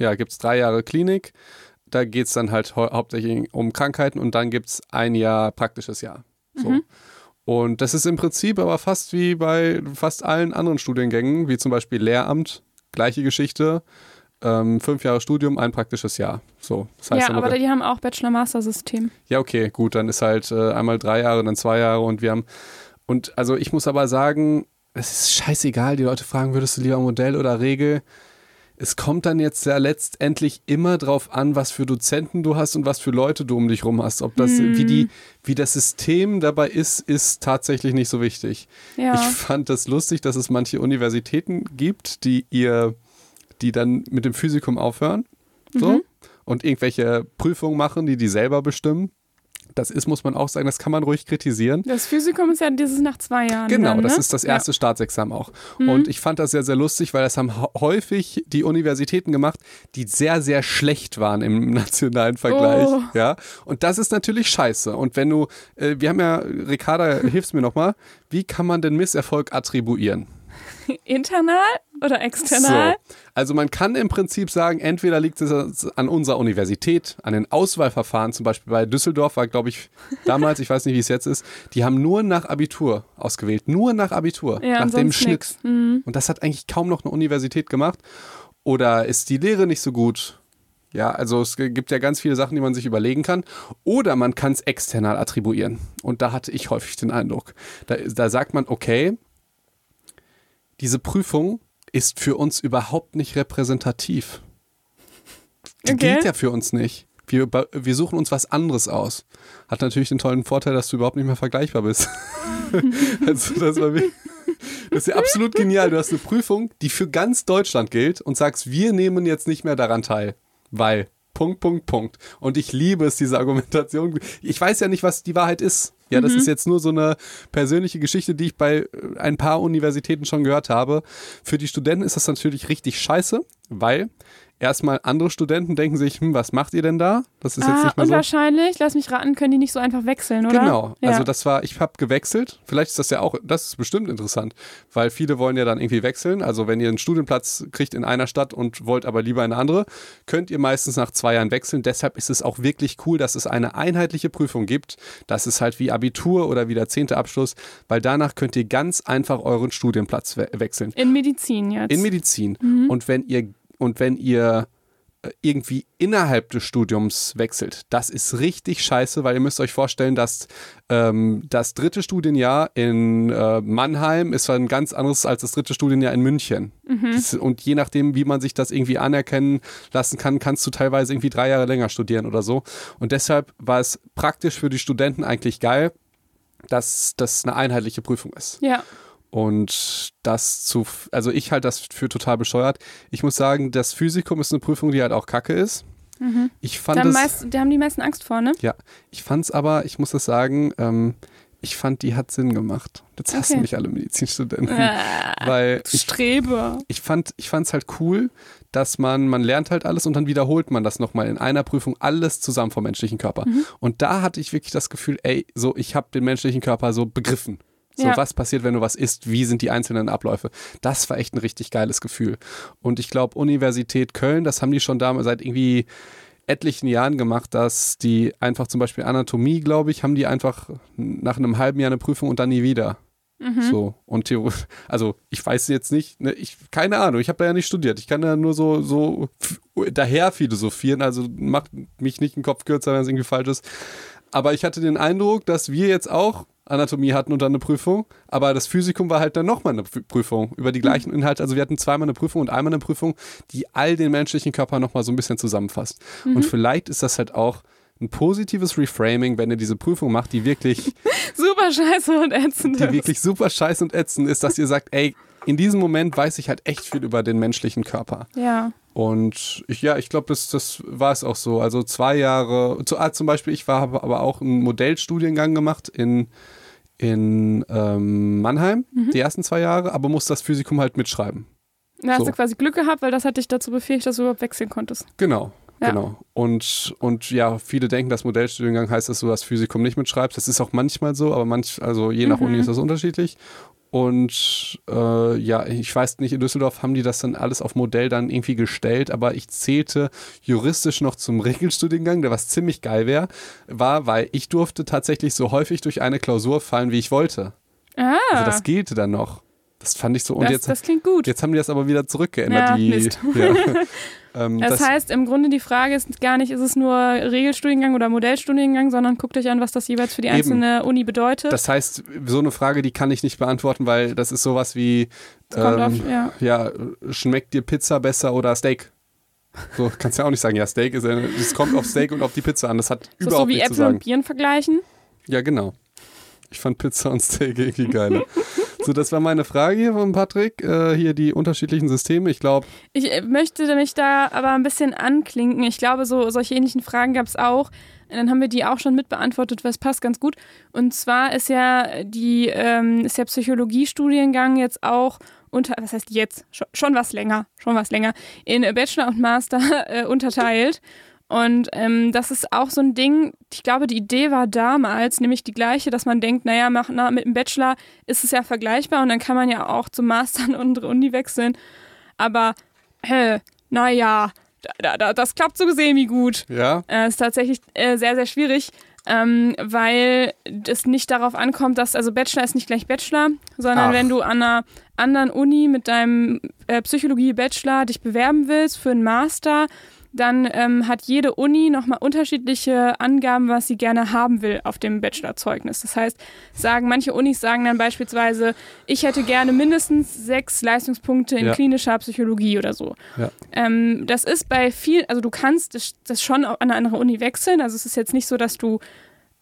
ja, gibt es drei Jahre Klinik. Da geht es dann halt hau hauptsächlich um Krankheiten und dann gibt es ein Jahr praktisches Jahr. So. Mhm. Und das ist im Prinzip aber fast wie bei fast allen anderen Studiengängen, wie zum Beispiel Lehramt, gleiche Geschichte. Ähm, fünf Jahre Studium, ein praktisches Jahr. So, das heißt ja, aber die haben auch Bachelor-Master-System. ja, okay, gut, dann ist halt äh, einmal drei Jahre, dann zwei Jahre und wir haben. Und also ich muss aber sagen, es ist scheißegal, die Leute fragen, würdest du lieber Modell oder Regel? Es kommt dann jetzt ja letztendlich immer drauf an, was für Dozenten du hast und was für Leute du um dich rum hast. Ob das, Hm. wie die, wie das System dabei ist, ist tatsächlich nicht so wichtig. Ja. Ich fand das lustig, dass es manche Universitäten gibt, die ihr, die dann mit dem Physikum aufhören, so, Mhm. und irgendwelche Prüfungen machen, die die selber bestimmen. Das ist, muss man auch sagen, das kann man ruhig kritisieren. Das Physikum ist ja dieses nach zwei Jahren. Genau, dann, das ne? ist das erste Staatsexamen auch. Mhm. Und ich fand das sehr, sehr lustig, weil das haben häufig die Universitäten gemacht, die sehr, sehr schlecht waren im nationalen Vergleich. Oh. Ja, und das ist natürlich scheiße. Und wenn du, äh, wir haben ja, Ricarda, hilfst mir nochmal, wie kann man denn Misserfolg attribuieren? Internal oder external? So. Also man kann im Prinzip sagen, entweder liegt es an unserer Universität, an den Auswahlverfahren, zum Beispiel bei Düsseldorf war, glaube ich, damals, ich weiß nicht, wie es jetzt ist, die haben nur nach Abitur ausgewählt, nur nach Abitur, Ja, nach dem Schnitt. Mhm. Und das hat eigentlich kaum noch eine Universität gemacht. Oder ist die Lehre nicht so gut? Ja, also es gibt ja ganz viele Sachen, die man sich überlegen kann. Oder man kann es external attribuieren. Und da hatte ich häufig den Eindruck. Da, da sagt man, okay, diese Prüfung ist für uns überhaupt nicht repräsentativ. Die Okay. gilt ja für uns nicht. Wir, wir suchen uns was anderes aus. Hat natürlich den tollen Vorteil, dass du überhaupt nicht mehr vergleichbar bist. also das, war wirklich, das ist ja absolut genial. Du hast eine Prüfung, die für ganz Deutschland gilt und sagst, wir nehmen jetzt nicht mehr daran teil, weil Punkt, Punkt, Punkt. Und ich liebe es, diese Argumentation. Ich weiß ja nicht, was die Wahrheit ist. Ja, das ist jetzt nur so eine persönliche Geschichte, die ich bei äh, ein paar Universitäten schon gehört habe. Für die Studenten ist das natürlich richtig scheiße, Weil erstmal andere Studenten denken sich, hm, was macht ihr denn da? Das ist jetzt Ah, nicht mehr und so. wahrscheinlich, lass mich raten, können die nicht so einfach wechseln, oder? Genau, Ja. also das war, ich habe gewechselt. Vielleicht ist das ja auch, das ist bestimmt interessant, weil viele wollen ja dann irgendwie wechseln. Also wenn ihr einen Studienplatz kriegt in einer Stadt und wollt aber lieber in eine andere, könnt ihr meistens nach zwei Jahren wechseln. Deshalb ist es auch wirklich cool, dass es eine einheitliche Prüfung gibt. Das ist halt wie Abitur oder wie der zehnte Abschluss, weil danach könnt ihr ganz einfach euren Studienplatz we wechseln. In Medizin jetzt. In Medizin. Mhm. Und wenn ihr und wenn ihr äh, irgendwie innerhalb des Studiums wechselt, das ist richtig scheiße, weil ihr müsst euch vorstellen, dass ähm, das dritte Studienjahr in äh, Mannheim ist ein ganz anderes als das dritte Studienjahr in München. Mhm. Das, und je nachdem, wie man sich das irgendwie anerkennen lassen kann, kannst du teilweise irgendwie drei Jahre länger studieren oder so. Und deshalb war es praktisch für die Studenten eigentlich geil, dass das eine einheitliche Prüfung ist. ja. Und das zu, also ich halte das für total bescheuert. Ich muss sagen, das Physikum ist eine Prüfung, die halt auch kacke ist. Ich Da fand haben, es, meist, da haben die meisten Angst vor, ne? ja, ich fand es aber, ich muss das sagen, ähm, ich fand, die hat Sinn gemacht. Jetzt hassen Okay. mich alle Medizinstudenten. Äh, Weil ich, Streber. ich fand ich fand's halt cool, dass man, man lernt halt alles und dann wiederholt man das nochmal in einer Prüfung alles zusammen vom menschlichen Körper. Mhm. Und da hatte ich wirklich das Gefühl, ey, so, ich habe den menschlichen Körper so begriffen. So, Ja. was passiert, wenn du was isst? Wie sind die einzelnen Abläufe? Das war echt ein richtig geiles Gefühl. Und ich glaube, Universität Köln, das haben die schon damals seit irgendwie etlichen Jahren gemacht, dass die einfach zum Beispiel Anatomie, glaube ich, haben die einfach nach einem halben Jahr eine Prüfung und dann nie wieder. Mhm. So, und Theo, also ich weiß jetzt nicht, ne, ich, keine Ahnung, ich habe da ja nicht studiert. Ich kann da nur so, so daher philosophieren, also macht mich nicht einen Kopf kürzer, wenn es irgendwie falsch ist. Aber ich hatte den Eindruck, dass wir jetzt auch Anatomie hatten und dann eine Prüfung, aber das Physikum war halt dann nochmal eine Prüfung über die gleichen Inhalte. Also wir hatten zweimal eine Prüfung und einmal eine Prüfung, die all den menschlichen Körper nochmal so ein bisschen zusammenfasst. Und vielleicht ist das halt auch ein positives Reframing, wenn ihr diese Prüfung macht, die wirklich Super scheiße und ätzend. die ist. wirklich super scheiße und ätzend ist, dass ihr sagt, ey, in diesem Moment weiß ich halt echt viel über den menschlichen Körper. Ja. Und ich, ja, ich glaube, das, das war es auch so. Also zwei Jahre, zu, ah, zum Beispiel, ich war, habe aber auch einen Modellstudiengang gemacht in, in ähm, Mannheim, Mhm. die ersten zwei Jahre, aber musste das Physikum halt mitschreiben. Da hast So. du quasi Glück gehabt, weil das hat dich dazu befähigt, dass du überhaupt wechseln konntest. Genau. Ja. Genau. Und, und ja, viele denken, dass Modellstudiengang heißt, dass du das Physikum nicht mitschreibst. Das ist auch manchmal so, aber manch, also je nach Mhm. Uni ist das unterschiedlich. Und äh, ja, ich weiß nicht, in Düsseldorf haben die das dann alles auf Modell dann irgendwie gestellt, aber ich zählte juristisch noch zum Regelstudiengang, der was ziemlich geil wäre, war, weil ich durfte tatsächlich so häufig durch eine Klausur fallen, wie ich wollte. Ah, Also das gilt dann noch. Das fand ich so. Und das, jetzt, das klingt gut. jetzt haben die das aber wieder zurückgeändert. Ja, die, Mist. Ja. ähm, das, heißt, im Grunde die Frage ist gar nicht, ist es nur Regelstudiengang oder Modellstudiengang, sondern guckt euch an, was das jeweils für die Eben. einzelne Uni bedeutet. Das heißt, so eine Frage, die kann ich nicht beantworten, weil das ist sowas wie, ähm, auf, ja. ja, schmeckt dir Pizza besser oder Steak? So kannst du ja auch nicht sagen, ja, Steak ist, ja- es kommt auf Steak und auf die Pizza an. Das hat Ist das überhaupt so wie Äpfel und. Bieren vergleichen? Ja, genau. Ich fand Pizza und Steak irgendwie geiler. so, das war meine Frage hier von Patrick. Äh, hier die unterschiedlichen Systeme. Ich glaube, Ich äh, möchte mich da aber ein bisschen anklinken. Ich glaube, so solche ähnlichen Fragen gab es auch. Und Dann haben wir die auch schon mitbeantwortet, was passt ganz gut. Und zwar ist ja die ähm, ist der Psychologiestudiengang jetzt auch unter, was heißt jetzt schon, schon was länger, schon was länger in Bachelor und Master äh, unterteilt. Und ähm, das ist auch so ein Ding, ich glaube, die Idee war damals nämlich die gleiche, dass man denkt, naja, mach, na, mit dem Bachelor ist es ja vergleichbar und dann kann man ja auch zum Master an andere Uni wechseln. Aber, hä, naja, da, da, das klappt so semi-gut. ja, Äh, ist tatsächlich äh, sehr, sehr schwierig, ähm, weil es nicht darauf ankommt, dass, also Bachelor ist nicht gleich Bachelor, sondern Ach. wenn du an einer anderen Uni mit deinem äh, Psychologie-Bachelor dich bewerben willst für einen Master, dann ähm, hat jede Uni nochmal unterschiedliche Angaben, was sie gerne haben will auf dem Bachelorzeugnis. Das heißt, sagen manche Unis sagen dann beispielsweise, ich hätte gerne mindestens sechs Leistungspunkte in Ja. klinischer Psychologie oder so. Ja. Ähm, das ist bei viel, also du kannst das, das schon an eine andere Uni wechseln. Also es ist jetzt nicht so, dass du,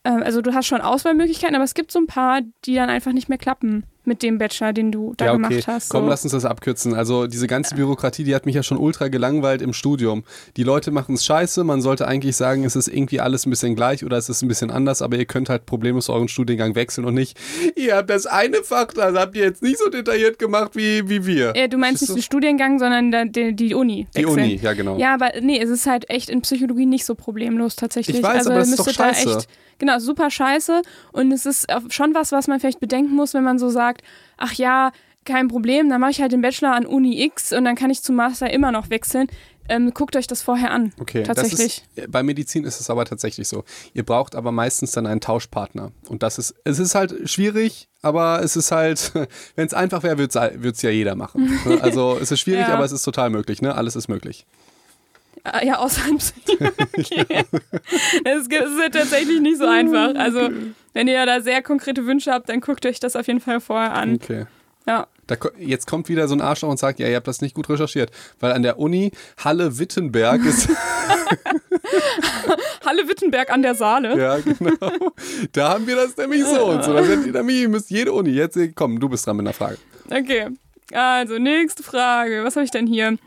äh, also du hast schon Auswahlmöglichkeiten, aber es gibt so ein paar, die dann einfach nicht mehr klappen. Mit dem Bachelor, den du da ja, okay. gemacht hast. Komm, so. lass uns das abkürzen. Also diese ganze Bürokratie, die hat mich ja schon ultra gelangweilt im Studium. Die Leute machen es scheiße, man sollte eigentlich sagen, es ist irgendwie alles ein bisschen gleich oder es ist ein bisschen anders, aber ihr könnt halt problemlos euren Studiengang wechseln und nicht, ihr habt das eine Fach, das habt ihr jetzt nicht so detailliert gemacht wie, wie wir. Ja, du meinst nicht den Studiengang, sondern die, die Uni. Die wechseln. Uni, ja genau. Ja, aber nee, es ist halt echt in Psychologie nicht so problemlos tatsächlich. Ich weiß, also aber das ist doch da scheiße. echt, genau, super scheiße. Und es ist schon was, was man vielleicht bedenken muss, wenn man so sagt, ach ja, kein Problem, dann mache ich halt den Bachelor an Uni X und dann kann ich zum Master immer noch wechseln. Ähm, guckt euch das vorher an. Okay, Tatsächlich. Das ist, bei Medizin ist es aber tatsächlich so. Ihr braucht aber meistens dann einen Tauschpartner. Und das ist, es ist halt schwierig, aber es ist halt, wenn es einfach wäre, würde es ja jeder machen. ne? Also es ist schwierig, Ja. aber es ist total möglich. Ne? Alles ist möglich. Ah, Ja, außer in Psychologie. Es ist ja tatsächlich nicht so einfach. Also, wenn ihr da sehr konkrete Wünsche habt, dann guckt euch das auf jeden Fall vorher an. Okay. Ja. Da, jetzt kommt wieder so ein Arschloch und sagt, ja, ihr habt das nicht gut recherchiert. Weil an der Uni Halle-Wittenberg ist, Halle Wittenberg an der Saale. ja genau, da haben wir das nämlich so und so. Da seid ihr nämlich, ihr müsst jede Uni, jetzt komm, du bist dran mit einer Frage. Okay. Also, nächste Frage. Was habe ich denn hier?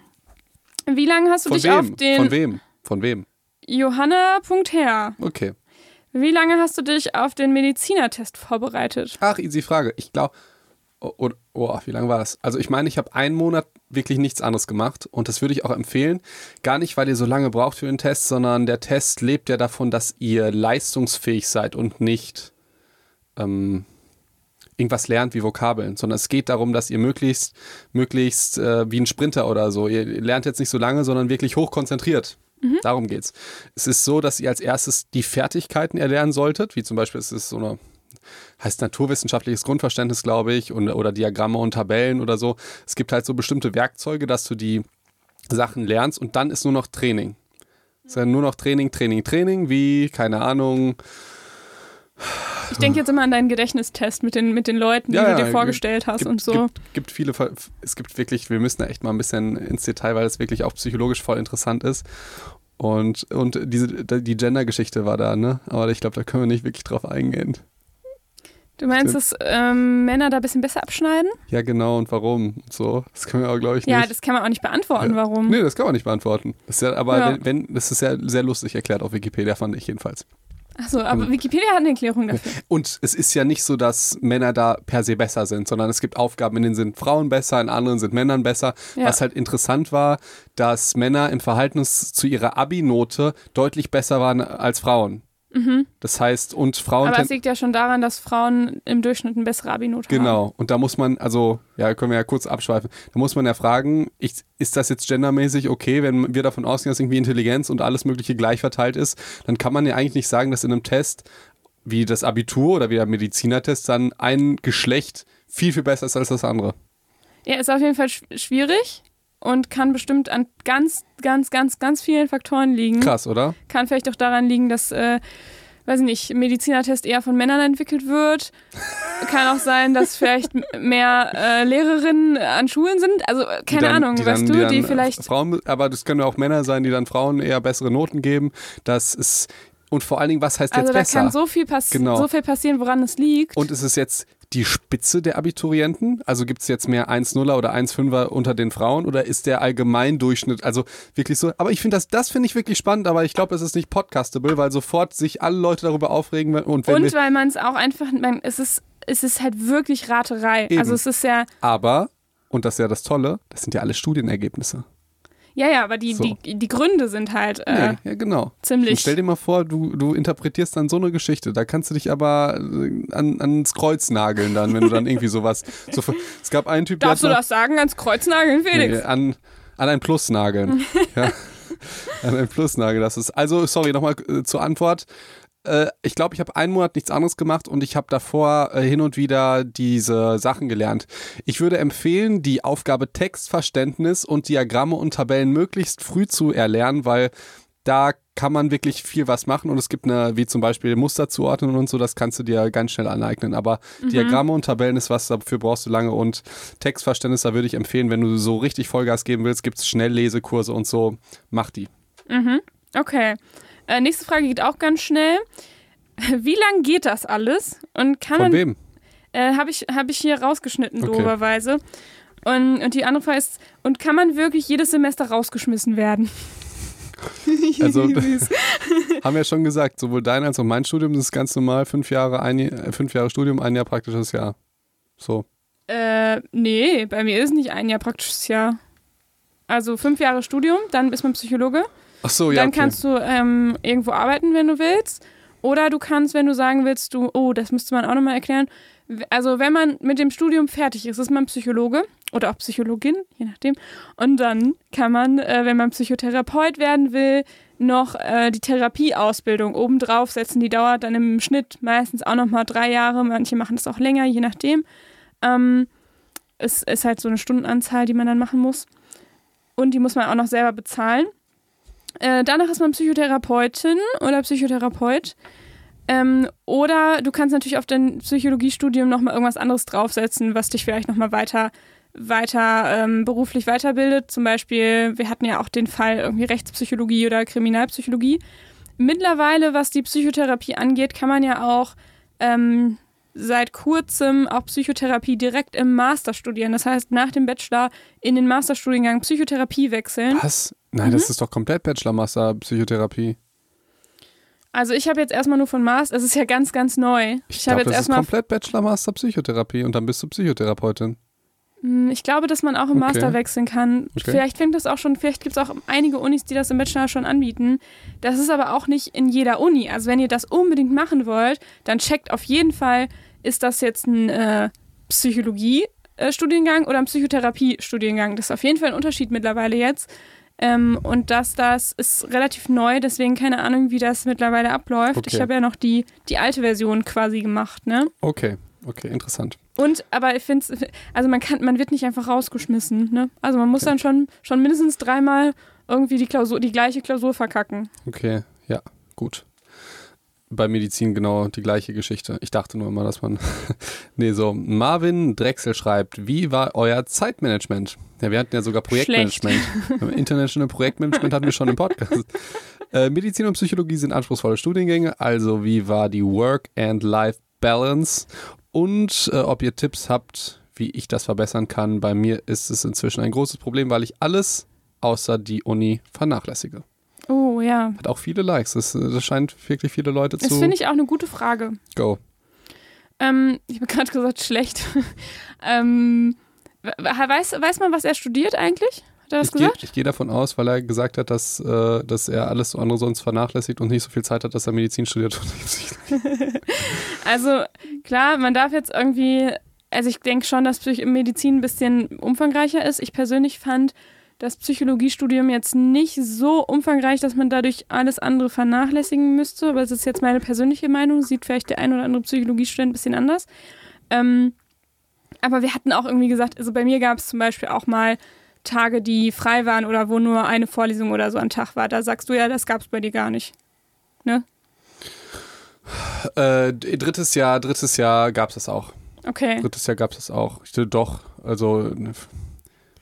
Wie lange hast du Von dich auf wem? den Von wem? Von wem? Johanna.her? Okay. Wie lange hast du dich auf den Medizinertest vorbereitet? Ach, easy Frage. Ich glaube, oh, oh, oh, wie lange war das? Also ich meine, ich habe einen Monat wirklich nichts anderes gemacht und das würde ich auch empfehlen. Gar nicht, weil ihr so lange braucht für den Test, sondern der Test lebt ja davon, dass ihr leistungsfähig seid und nicht ähm, irgendwas lernt wie Vokabeln, sondern es geht darum, dass ihr möglichst, möglichst äh, wie ein Sprinter oder so, ihr lernt jetzt nicht so lange, sondern wirklich hochkonzentriert. Darum geht's. Es ist so, dass ihr als erstes die Fertigkeiten erlernen solltet, wie zum Beispiel es ist so eine heißt naturwissenschaftliches Grundverständnis, glaube ich, und, oder Diagramme und Tabellen oder so. Es gibt halt so bestimmte Werkzeuge, dass du die Sachen lernst und dann ist nur noch Training. Es ist ja nur noch Training, Training, Training, wie, keine Ahnung, Ich denke jetzt immer an deinen Gedächtnistest mit den, mit den Leuten, die Ja, du ja, dir gibt- vorgestellt hast gibt, und so. Gibt, gibt viele, es gibt wirklich, wir müssen da echt mal ein bisschen ins Detail, weil es wirklich auch psychologisch voll interessant ist. Und, und diese, die Gender-Geschichte war da, ne? Aber ich glaube, da können wir nicht wirklich drauf eingehen. Du meinst, dass ähm, Männer da ein bisschen besser abschneiden? Ja, genau, und warum? Und so. Das können wir auch, glaube ich, nicht. Ja, das kann man auch nicht beantworten, Ja. warum. Nee, das kann man nicht beantworten. Das ist ja, aber Ja. Wenn, wenn, das ist ja sehr lustig erklärt auf Wikipedia, fand ich jedenfalls. Achso, aber Wikipedia hat eine Erklärung dafür. Und es ist ja nicht so, dass Männer da per se besser sind, sondern es gibt Aufgaben, in denen sind Frauen besser, in anderen sind Männern besser. Ja. Was halt interessant war, dass Männer im Verhältnis zu ihrer Abi-Note deutlich besser waren als Frauen. Das heißt, und Frauen. Mhm. Aber es liegt ja schon daran, dass Frauen im Durchschnitt eine bessere Abi-Note haben. Genau, und da muss man, also, ja, können wir ja kurz abschweifen, da muss man ja fragen, ich, ist das jetzt gendermäßig okay, wenn wir davon ausgehen, dass irgendwie Intelligenz und alles Mögliche gleich verteilt ist, dann kann man ja eigentlich nicht sagen, dass in einem Test wie das Abitur oder wie der Medizinertest dann ein Geschlecht viel, viel besser ist als das andere. Ja, ist auf jeden Fall sch schwierig und kann bestimmt an ganz, ganz, ganz, ganz vielen Faktoren liegen. Krass, oder? Kann vielleicht auch daran liegen, dass, äh, weiß ich nicht, Medizinertest eher von Männern entwickelt wird. kann auch sein, dass vielleicht mehr äh, Lehrerinnen an Schulen sind. Also, äh, Die keine dann- Ahnung, die weißt dann, du, die, dann die vielleicht. Frauen, aber das können ja auch Männer sein, die dann Frauen eher bessere Noten geben. Das ist, und vor allen Dingen, was heißt Also, jetzt da besser? kann so viel, pass Genau. so viel passieren, woran es liegt. Und ist es jetzt die Spitze der Abiturienten? Also gibt es jetzt mehr 1-0er oder 1-5er unter den Frauen oder ist der Allgemeindurchschnitt, also wirklich so? Aber ich finde das, das finde ich wirklich spannend, aber ich glaube, es ist nicht podcastable, weil sofort sich alle Leute darüber aufregen und wenn Und weil man es auch einfach, man, es ist, es ist halt wirklich Raterei. Eben. Also es ist ja, aber, und das ist ja das Tolle, das sind ja alle Studienergebnisse. Ja, ja, aber die, So. die, die Gründe sind halt äh, Nee, ja, genau. Und ziemlich. stell dir mal vor, du, du interpretierst dann so eine Geschichte. Da kannst du dich aber äh, an, ans Kreuz nageln dann, wenn du dann irgendwie sowas. So, es gab einen Typ, der Darfst du das sagen, ans Kreuznageln, Felix? Nee, an, an ein Plus nageln. ja. An ein Plus nageln. Das ist. Also, sorry, nochmal äh, zur Antwort. Äh, ich glaube, ich habe einen Monat nichts anderes gemacht und ich habe davor äh, hin und wieder diese Sachen gelernt. Ich würde empfehlen, die Aufgabe Textverständnis und Diagramme und Tabellen möglichst früh zu erlernen, weil da kann man wirklich viel was machen und es gibt eine, wie zum Beispiel Muster zuordnen und so, das kannst du dir ganz schnell aneignen. Aber Diagramme und Tabellen ist was, dafür brauchst du lange und Textverständnis, da würde ich empfehlen, wenn du so richtig Vollgas geben willst, gibt es Schnelllesekurse und so, mach die. Okay. Äh, nächste Frage geht auch ganz schnell. Wie lang geht das alles? Und kann Von man. wem? Äh, Habe ich, hab ich hier rausgeschnitten, Okay. doberweise. Und, und die andere Frage ist, und kann man wirklich jedes Semester rausgeschmissen werden? Also-. Haben wir ja schon gesagt, sowohl dein als auch mein Studium ist ganz normal, fünf Jahre, ein, äh, fünf Jahre Studium, ein Jahr praktisches Jahr. So. Äh, nee, bei mir ist nicht ein Jahr praktisches Jahr. Also fünf Jahre Studium, dann ist man Psychologe. Ach so, ja. dann okay. kannst du ähm, irgendwo arbeiten, wenn du willst. Oder du kannst, wenn du sagen willst, du, oh, das müsste man auch nochmal erklären. Also, wenn man mit dem Studium fertig ist, ist man Psychologe oder auch Psychologin, je nachdem. Und dann kann man, äh, wenn man Psychotherapeut werden will, noch äh, die Therapieausbildung obendrauf setzen. Die dauert dann im Schnitt meistens auch nochmal drei Jahre. Manche machen das auch länger, je nachdem. Ähm, es ist halt so eine Stundenanzahl, die man dann machen muss. Und die muss man auch noch selber bezahlen. Äh, danach ist man Psychotherapeutin oder Psychotherapeut. Ähm, oder du kannst natürlich auf dein Psychologiestudium nochmal irgendwas anderes draufsetzen, was dich vielleicht nochmal weiter, weiter ähm, beruflich weiterbildet. Zum Beispiel, wir hatten ja auch den Fall irgendwie Rechtspsychologie oder Kriminalpsychologie. Mittlerweile, was die Psychotherapie angeht, kann man ja auch ähm, seit kurzem auch Psychotherapie direkt im Master studieren. Das heißt, nach dem Bachelor in den Masterstudiengang Psychotherapie wechseln. Was? Nein, Mhm. das ist doch komplett Bachelor-Master Psychotherapie. Also ich habe jetzt erstmal nur von Master, es ist ja ganz, ganz neu. Ich, Ich, habe jetzt erstmal, komplett Bachelor-Master Psychotherapie und dann bist du Psychotherapeutin. Hm, ich glaube, dass man auch im Okay. Master wechseln kann. Okay. Vielleicht fängt das auch schon, vielleicht gibt es auch einige Unis, die das im Bachelor schon anbieten. Das ist aber auch nicht in jeder Uni. Also wenn ihr das unbedingt machen wollt, dann checkt auf jeden Fall, ist das jetzt ein äh, Psychologie-Studiengang oder ein Psychotherapie-Studiengang. Das ist auf jeden Fall ein Unterschied mittlerweile jetzt. Ähm, und das, das ist relativ neu, deswegen keine Ahnung, wie das mittlerweile abläuft. Okay. Ich habe ja noch die, die alte Version quasi gemacht, ne? Okay, okay, interessant. Und, aber ich finde es, also man kann, man wird nicht einfach rausgeschmissen, ne? Also man muss dann schon, schon mindestens dreimal irgendwie die Klausur, die gleiche Klausur verkacken. Okay, ja, gut. Bei Medizin genau die gleiche Geschichte. Ich dachte nur immer, dass man. nee, so. Marvin Drechsel schreibt: Wie war euer Zeitmanagement? Ja, wir hatten ja sogar Projektmanagement. International Projektmanagement hatten wir schon im Podcast. Äh, Medizin und Psychologie sind anspruchsvolle Studiengänge. Also, wie war die Work-and-Life-Balance? Und äh, ob ihr Tipps habt, wie ich das verbessern kann. Bei mir ist es inzwischen ein großes Problem, weil ich alles außer die Uni vernachlässige. Oh ja. Hat auch viele Likes. Das, äh, das scheint wirklich viele Leute Das zu. finde ich auch eine gute Frage. Go. Ähm, ich habe gerade gesagt, schlecht. ähm, weiß, weiß man, was er studiert eigentlich? Hat er das Ich gehe gesagt? ich geh davon aus, weil er gesagt hat, dass, äh, dass er alles andere sonst vernachlässigt und nicht so viel Zeit hat, dass er Medizin studiert. Also klar, man darf jetzt irgendwie, also ich denke schon, dass Medizin ein bisschen umfangreicher ist. Ich persönlich fand das Psychologiestudium jetzt nicht so umfangreich, dass man dadurch alles andere vernachlässigen müsste. Aber es ist jetzt meine persönliche Meinung. Sieht vielleicht der ein oder andere Psychologiestudent ein bisschen anders. Ähm, aber wir hatten auch irgendwie gesagt, also bei mir gab es zum Beispiel auch mal Tage, die frei waren oder wo nur eine Vorlesung oder so am Tag war. Da sagst du ja, das gab es bei dir gar nicht. äh, drittes Jahr, drittes Jahr gab es das auch. Okay. Drittes Jahr gab es das auch. Ich, doch, also, ne,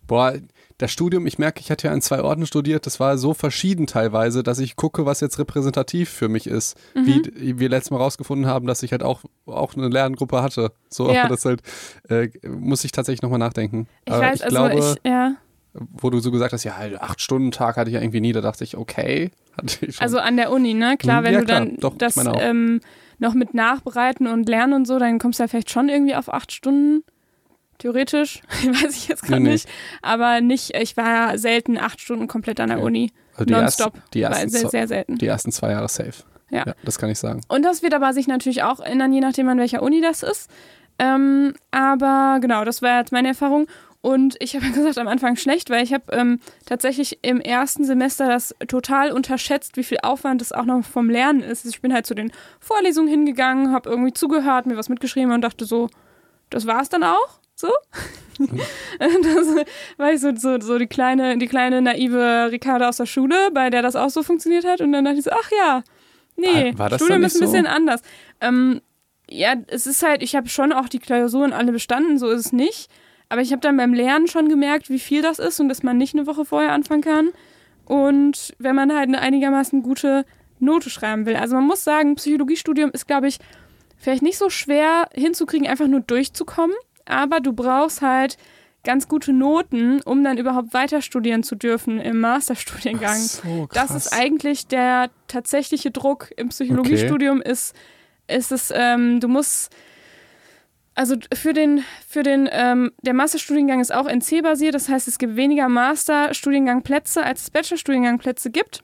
boah, das Studium, ich merke, ich hatte ja an zwei Orten studiert, das war so verschieden teilweise, dass ich gucke, was jetzt repräsentativ für mich ist. Mhm. Wie wir letztes Mal rausgefunden haben, dass ich halt auch, auch eine Lerngruppe hatte. So, Ja. aber das halt, äh, muss ich tatsächlich nochmal nachdenken. Ich aber weiß, ich also glaube, ich, ja. wo du so gesagt hast, ja, halt, acht Stunden Tag hatte ich ja irgendwie nie, da dachte ich, okay, ich. Also an der Uni, ne? Klar, wenn ja, du klar. dann Doch, das ähm, noch mit Nachbereiten und Lernen und so, dann kommst du ja vielleicht schon irgendwie auf acht Stunden. Theoretisch, weiß ich jetzt gerade Nee, nee. nicht. Aber nicht, ich war ja selten acht Stunden komplett an der Okay. Uni. Also Nonstop. Die, War ersten, sehr, sehr selten. die ersten zwei Jahre safe. Ja. das kann ich sagen. Und das wird aber sich natürlich auch ändern, je nachdem, an welcher Uni das ist. Ähm, aber genau, das war jetzt meine Erfahrung. Und ich habe ja gesagt, am Anfang schlecht, weil ich habe ähm, tatsächlich im ersten Semester das total unterschätzt, wie viel Aufwand das auch noch vom Lernen ist. Ich bin halt zu den Vorlesungen hingegangen, habe irgendwie zugehört, mir was mitgeschrieben und dachte so, das war's dann auch? So? das war ich so, so, so die kleine, die kleine naive Ricarda aus der Schule, bei der das auch so funktioniert hat. Und dann dachte ich so, ach ja, nee, War- war das Studium ist ein nicht so? bisschen anders. Ähm, ja, es ist halt, ich habe schon auch die Klausuren alle bestanden, so ist es nicht. Aber ich habe dann beim Lernen schon gemerkt, wie viel das ist und dass man nicht eine Woche vorher anfangen kann. Und wenn man halt eine einigermaßen gute Note schreiben will. Also man muss sagen, Psychologiestudium ist, glaube ich, vielleicht nicht so schwer hinzukriegen, einfach nur durchzukommen, aber du brauchst halt ganz gute Noten, um dann überhaupt weiter studieren zu dürfen im Masterstudiengang. So, das ist eigentlich der tatsächliche Druck im Psychologiestudium ist, ist es, ähm, du musst also für den, für den, ähm, der Masterstudiengang ist auch NC-basiert, das heißt, es gibt weniger Masterstudiengangplätze, als es Bachelorstudiengangplätze gibt.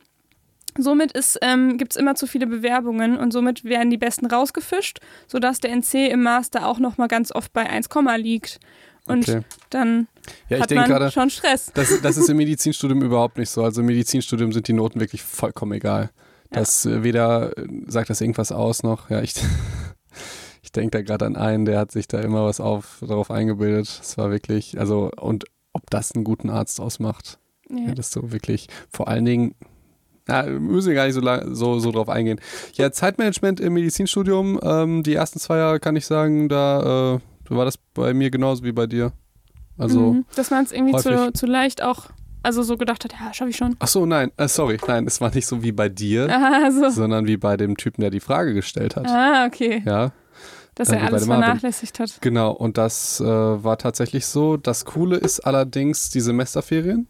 Somit ähm, gibt es immer zu viele Bewerbungen und somit werden die Besten rausgefischt, sodass der NC im Master auch nochmal ganz oft bei 1, liegt. Und Okay. dann Ja, ich hat man gerade, schon Stress. das, das ist im Medizinstudium überhaupt nicht so. Also im Medizinstudium sind die Noten wirklich vollkommen egal. Ja. Das äh, weder äh, sagt das irgendwas aus noch. Ja, ich, ich denke da gerade an einen, der hat sich da immer was auf, darauf eingebildet. Es war wirklich, also, und ob das einen guten Arzt ausmacht, Ja. ja, das so wirklich, vor allen Dingen, na, wir müssen gar nicht so, lang, so, so drauf eingehen. Ja, Zeitmanagement im Medizinstudium, ähm, die ersten zwei Jahre kann ich sagen, da äh, war das bei mir genauso wie bei dir. Also, mhm. Dass man es irgendwie zu, zu leicht auch, also so gedacht hat, ja, schaffe ich schon. ach so, nein, äh, sorry, nein, es war nicht so wie bei dir, Ah, so. sondern wie bei dem Typen, der die Frage gestellt hat. Ah, okay. Ja, Dass Äh, er alles vernachlässigt hat. genau. Und das äh, war tatsächlich so. Das Coole ist allerdings die Semesterferien.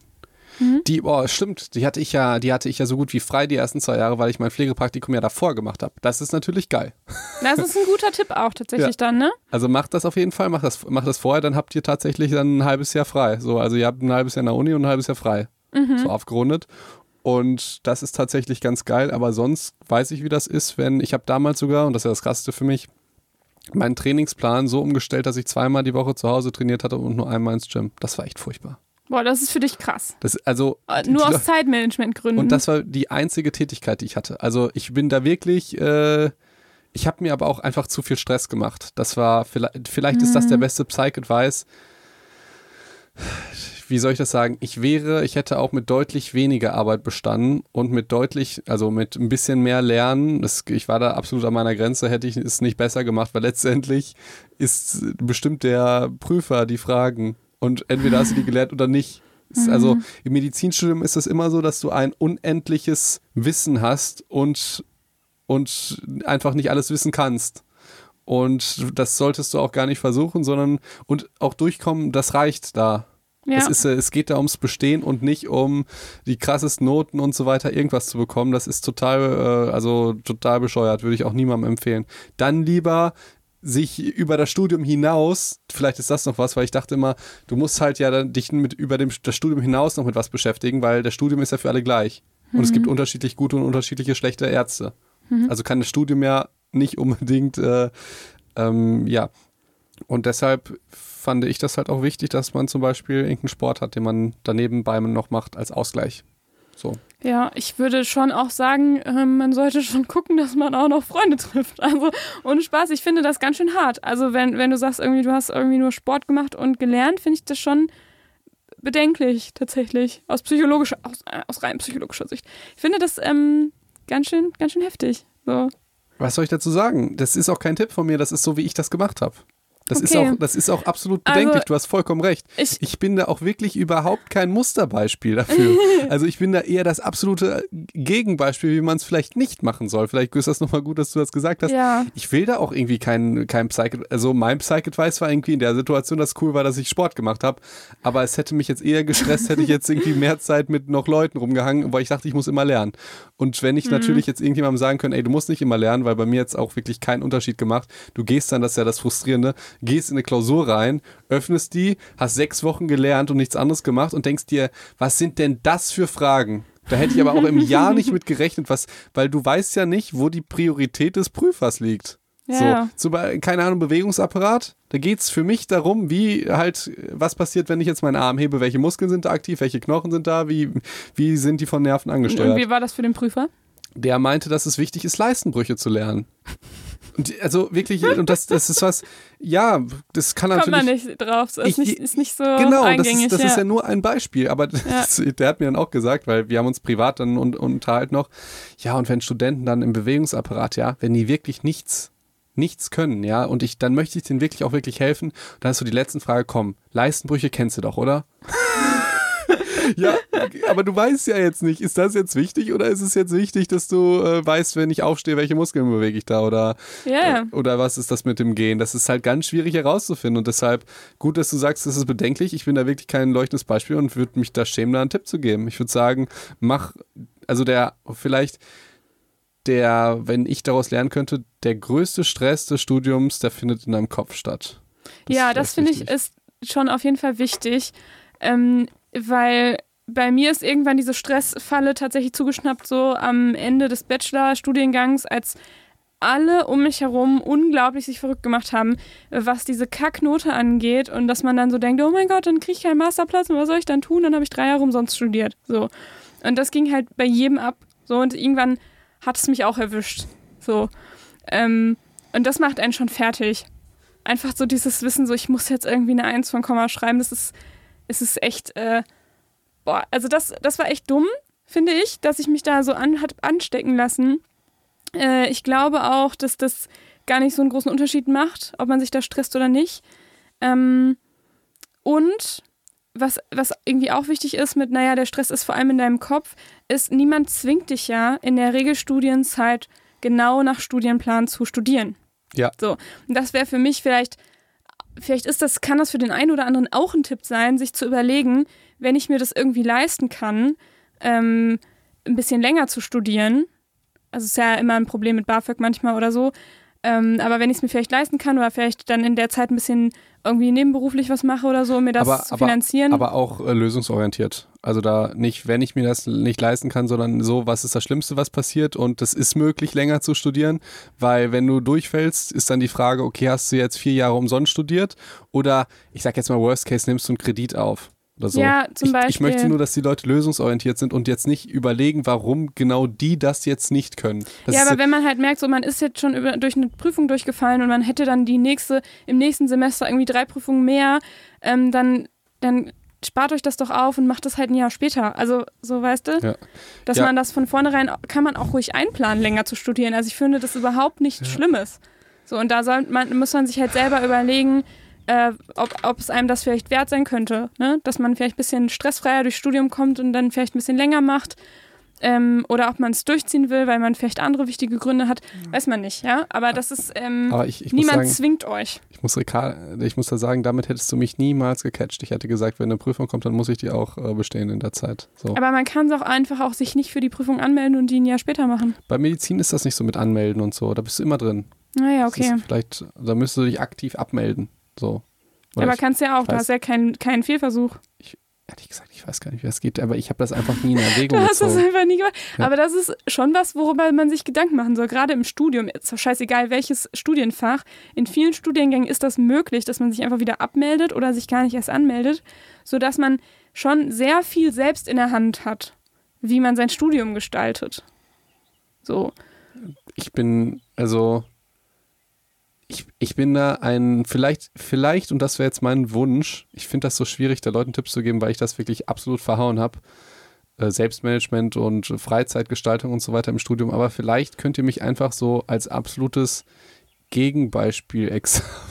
Mhm. Die, oh, stimmt, die hatte ich ja, die hatte ich ja so gut wie frei die ersten zwei Jahre, weil ich mein Pflegepraktikum ja davor gemacht habe. Das ist natürlich geil. Das ist ein guter Tipp auch tatsächlich dann, ne? Also macht das auf jeden Fall, macht das, macht das vorher, dann habt ihr tatsächlich dann ein halbes Jahr frei. So, also ihr habt ein halbes Jahr in der Uni und ein halbes Jahr frei. Mhm. So aufgerundet. Und das ist tatsächlich ganz geil, aber sonst weiß ich, wie das ist, wenn ich habe damals sogar, und das ist ja das Krasseste für mich, meinen Trainingsplan so umgestellt, dass ich zweimal die Woche zu Hause trainiert hatte und nur einmal ins Gym. Das war echt furchtbar. Boah, das ist für dich krass. Das, also, Äh, Nur aus Zeitmanagementgründen. und das war die einzige Tätigkeit, die ich hatte. Also ich bin da wirklich, äh, ich habe mir aber auch einfach zu viel Stress gemacht. Das war, vielleicht, vielleicht ist das der beste Psych-Advice. Wie soll ich das sagen? Ich wäre, ich hätte auch mit deutlich weniger Arbeit bestanden und mit deutlich, also mit ein bisschen mehr Lernen. Das, ich war da absolut an meiner Grenze, hätte ich es nicht besser gemacht, weil letztendlich ist bestimmt der Prüfer die Fragen. Und entweder hast du die gelernt oder nicht. Ist Also im Medizinstudium ist es immer so, dass du ein unendliches Wissen hast und, und einfach nicht alles wissen kannst. Und das solltest du auch gar nicht versuchen, sondern und auch durchkommen, das reicht da. ja. Es, ist, es geht da ums Bestehen und nicht um die krassesten Noten und so weiter irgendwas zu bekommen. Das ist total, äh, also total bescheuert, würde ich auch niemandem empfehlen. Dann lieber sich über das Studium hinaus, vielleicht ist das noch was, weil ich dachte immer, du musst halt ja dann dich mit über dem, das Studium hinaus noch mit was beschäftigen, weil das Studium ist ja für alle gleich. Und es gibt unterschiedlich gute und unterschiedliche schlechte Ärzte. Also kann das Studium ja nicht unbedingt, äh, ähm, ja. Und deshalb fand ich das halt auch wichtig, dass man zum Beispiel irgendeinen Sport hat, den man daneben bei noch macht als Ausgleich. So. Ja, ich würde schon auch sagen, ähm, man sollte schon gucken, dass man auch noch Freunde trifft. Also ohne Spaß, ich finde das ganz schön hart. Also wenn, wenn du sagst, irgendwie, du hast irgendwie nur Sport gemacht und gelernt, finde ich das schon bedenklich tatsächlich. Aus psychologischer, aus, äh, aus rein psychologischer Sicht. Ich finde das ähm, ganz schön, ganz schön heftig. So. Was soll ich dazu sagen? Das ist auch kein Tipp von mir, das ist so, wie ich das gemacht habe. Das, ist Okay. auch, das ist auch absolut Also- bedenklich, du hast vollkommen recht. Ich, Ich bin da auch wirklich überhaupt kein Musterbeispiel dafür. Also ich bin da eher das absolute Gegenbeispiel, wie man es vielleicht nicht machen soll. Vielleicht ist das nochmal gut, dass du das gesagt hast. ja. Ich will da auch irgendwie kein, kein Psych, also mein Psych-Advice war irgendwie in der Situation, dass es cool war, dass ich Sport gemacht habe. Aber es hätte mich jetzt eher gestresst, hätte ich jetzt irgendwie mehr Zeit mit noch Leuten rumgehangen, weil ich dachte, ich muss immer lernen. Und wenn ich natürlich jetzt irgendjemandem sagen können, ey, du musst nicht immer lernen, weil bei mir jetzt auch wirklich keinen Unterschied gemacht. Du gehst dann, das ist ja das Frustrierende, gehst in eine Klausur rein, öffnest die, hast sechs Wochen gelernt und nichts anderes gemacht und denkst dir, was sind denn das für Fragen? Da hätte ich aber auch im Jahr nicht mit gerechnet, was, weil du weißt ja nicht, wo die Priorität des Prüfers liegt. Ja. So, so keine Ahnung, Bewegungsapparat, da geht es für mich darum, wie halt, was passiert, wenn ich jetzt meinen Arm hebe, welche Muskeln sind da aktiv, welche Knochen sind da, wie, wie sind die von Nerven Und angesteuert. wie war das für den Prüfer? Der meinte, dass es wichtig ist, Leistenbrüche zu lernen. Und also wirklich, und das, das ist was, ja, das kann Kommt natürlich. man nicht drauf. So, ist, Ich- nicht, ist nicht so Genau, das, eingängig. ist, das ja. ist ja nur ein Beispiel, aber das, der hat mir dann auch gesagt, weil wir haben uns privat dann un, unterhalten noch, ja, und wenn Studenten dann im Bewegungsapparat, ja, wenn die wirklich nichts, nichts können, ja, und ich, dann möchte ich denen wirklich auch wirklich helfen, dann ist so die letzten Frage, komm, Leistenbrüche kennst du doch, oder? Ja, aber du weißt ja jetzt nicht, ist das jetzt wichtig oder ist es jetzt wichtig, dass du äh, weißt, wenn ich aufstehe, welche Muskeln bewege ich da oder, Ja. äh, oder was ist das mit dem Gehen? Das ist halt ganz schwierig herauszufinden und deshalb gut, dass du sagst, das ist bedenklich. Ich bin da wirklich kein leuchtendes Beispiel und würde mich da schämen, da einen Tipp zu geben. Ich würde sagen, mach, also der vielleicht der, wenn ich daraus lernen könnte, der größte Stress des Studiums, der findet in deinem Kopf statt. ja, ist das finde ich ist schon auf jeden Fall wichtig, ähm, weil bei mir ist irgendwann diese Stressfalle tatsächlich zugeschnappt, so am Ende des Bachelor-Studiengangs, als alle um mich herum unglaublich sich verrückt gemacht haben, was diese Kacknote angeht und dass man dann so denkt, oh mein Gott, dann kriege ich keinen Masterplatz und was soll ich dann tun? Dann habe ich drei Jahre umsonst studiert. So. Und das ging halt bei jedem ab. So und irgendwann hat es mich auch erwischt. So. Ähm, und das macht einen schon fertig. Einfach so dieses Wissen, so ich muss jetzt irgendwie eine Eins von Komma schreiben, das ist, es ist echt, äh, boah, also das, das war echt dumm, finde ich, dass ich mich da so an, hat anstecken lassen. Äh, ich glaube auch, dass das gar nicht so einen großen Unterschied macht, ob man sich da stresst oder nicht. Ähm, und was, was irgendwie auch wichtig ist mit, naja, der Stress ist vor allem in deinem Kopf, ist, niemand zwingt dich ja in der Regelstudienzeit genau nach Studienplan zu studieren. Ja. So. Und das wäre für mich vielleicht, vielleicht ist das, kann das für den einen oder anderen auch ein Tipp sein, sich zu überlegen, wenn ich mir das irgendwie leisten kann, ähm, ein bisschen länger zu studieren. Also ist ja immer ein Problem mit BAföG manchmal oder so. Ähm, aber wenn ich es mir vielleicht leisten kann oder vielleicht dann in der Zeit ein bisschen irgendwie nebenberuflich was mache oder so, um mir das Aber- zu aber- finanzieren. Aber auch äh, lösungsorientiert. Also da nicht, wenn ich mir das nicht leisten kann, sondern so, was ist das Schlimmste, was passiert und es ist möglich, länger zu studieren, weil wenn du durchfällst, ist dann die Frage, okay, hast du jetzt vier Jahre umsonst studiert oder ich sag jetzt mal Worst Case, nimmst du einen Kredit auf oder so. Ja, zum ich, Beispiel. ich möchte nur, dass die Leute lösungsorientiert sind und jetzt nicht überlegen, warum genau die das jetzt nicht können. Das ja, aber wenn man halt merkt, so man ist jetzt schon über, durch eine Prüfung durchgefallen und man hätte dann die nächste, im nächsten Semester irgendwie drei Prüfungen mehr, ähm, dann, dann spart euch das doch auf und macht das halt ein Jahr später. Also, so weißt du, Ja. dass Ja. man das von vornherein, kann man auch ruhig einplanen, länger zu studieren. Also ich finde das überhaupt nichts Schlimmes. So, und da soll man, muss man sich halt selber überlegen, äh, ob, ob es einem das vielleicht wert sein könnte, ne? dass man vielleicht ein bisschen stressfreier durchs Studium kommt und dann vielleicht ein bisschen länger macht. Ähm, oder ob man es durchziehen will, weil man vielleicht andere wichtige Gründe hat, weiß man nicht, ja. Aber das ist, ähm, aber ich, ich niemand sagen, zwingt euch. Ich muss, ich muss da sagen, damit hättest du mich niemals gecatcht. Ich hätte gesagt, wenn eine Prüfung kommt, dann muss ich die auch äh, bestehen in der Zeit. So. Aber man kann es auch einfach auch sich nicht für die Prüfung anmelden und die ein Jahr später machen. Bei Medizin ist das nicht so mit Anmelden und so. Da bist du immer drin. Naja, Das okay. Vielleicht, da müsstest du dich aktiv abmelden. So. Oder Aber ich, kannst ja auch, ich du weiß- hast ja keinen keinen Fehlversuch. ehrlich gesagt, ich weiß gar nicht, wie das geht, aber ich habe das einfach nie in Du Erwägung hast das gezogen. einfach nie gemacht. Ja. Aber das ist schon was, worüber man sich Gedanken machen soll. Gerade im Studium, ist doch scheißegal welches Studienfach. In vielen Studiengängen ist das möglich, dass man sich einfach wieder abmeldet oder sich gar nicht erst anmeldet, sodass man schon sehr viel selbst in der Hand hat, wie man sein Studium gestaltet. So. Ich bin, also, ich, ich bin da ein, vielleicht, vielleicht, und das wäre jetzt mein Wunsch, ich finde das so schwierig, da Leuten Tipps zu geben, weil ich das wirklich absolut verhauen habe. Äh, Selbstmanagement und Freizeitgestaltung und so weiter im Studium, aber vielleicht könnt ihr mich einfach so als absolutes Gegenbeispiel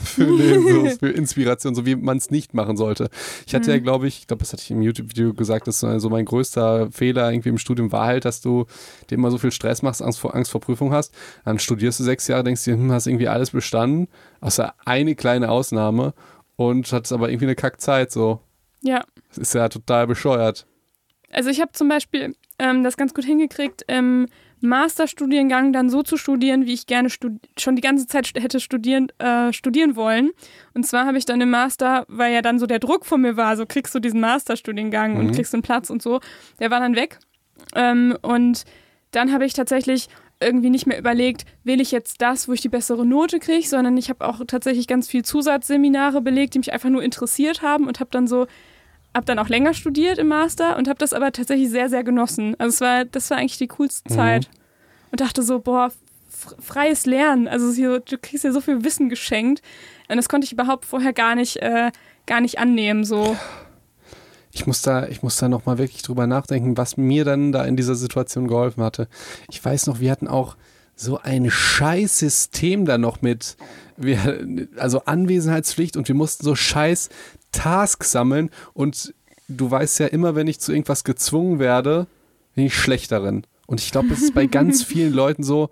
für, so für Inspiration, so wie man es nicht machen sollte. Ich hatte ja, glaube ich, ich glaube, das hatte ich im YouTube-Video gesagt, dass so mein größter Fehler irgendwie im Studium war halt, dass du dir immer so viel Stress machst, Angst vor, Angst vor Prüfung hast. Dann studierst du sechs Jahre, denkst dir, hm, hast irgendwie alles bestanden, außer eine kleine Ausnahme und hattest aber irgendwie eine Kackzeit, so. Ja. Das ist ja total bescheuert. Also ich habe zum Beispiel ähm, das ganz gut hingekriegt, im Masterstudiengang dann so zu studieren, wie ich gerne studi schon die ganze Zeit hätte studieren, äh, studieren wollen. Und zwar habe ich dann im Master, weil ja dann so der Druck von mir war, so kriegst du diesen Masterstudiengang und Mhm. kriegst einen Platz und so, der war dann weg. Ähm, und dann habe ich tatsächlich irgendwie nicht mehr überlegt, will ich jetzt das, wo ich die bessere Note kriege, sondern ich habe auch tatsächlich ganz viel Zusatzseminare belegt, die mich einfach nur interessiert haben und habe dann so habe dann auch länger studiert im Master und habe das aber tatsächlich sehr, sehr genossen. Also es war, das war eigentlich die coolste Mhm. Zeit. Und dachte so, boah, freies Lernen. Also hier, du kriegst ja so viel Wissen geschenkt. Und das konnte ich überhaupt vorher gar nicht, äh, gar nicht annehmen. So. Ich muss da, ich muss da nochmal wirklich drüber nachdenken, was mir dann da in dieser Situation geholfen hatte. Ich weiß noch, wir hatten auch so ein scheiß System da noch mit, wir, also Anwesenheitspflicht und wir mussten so scheiß Tasks sammeln und du weißt ja immer, wenn ich zu irgendwas gezwungen werde, bin ich schlecht darin. Und ich glaube, es ist bei ganz vielen Leuten so,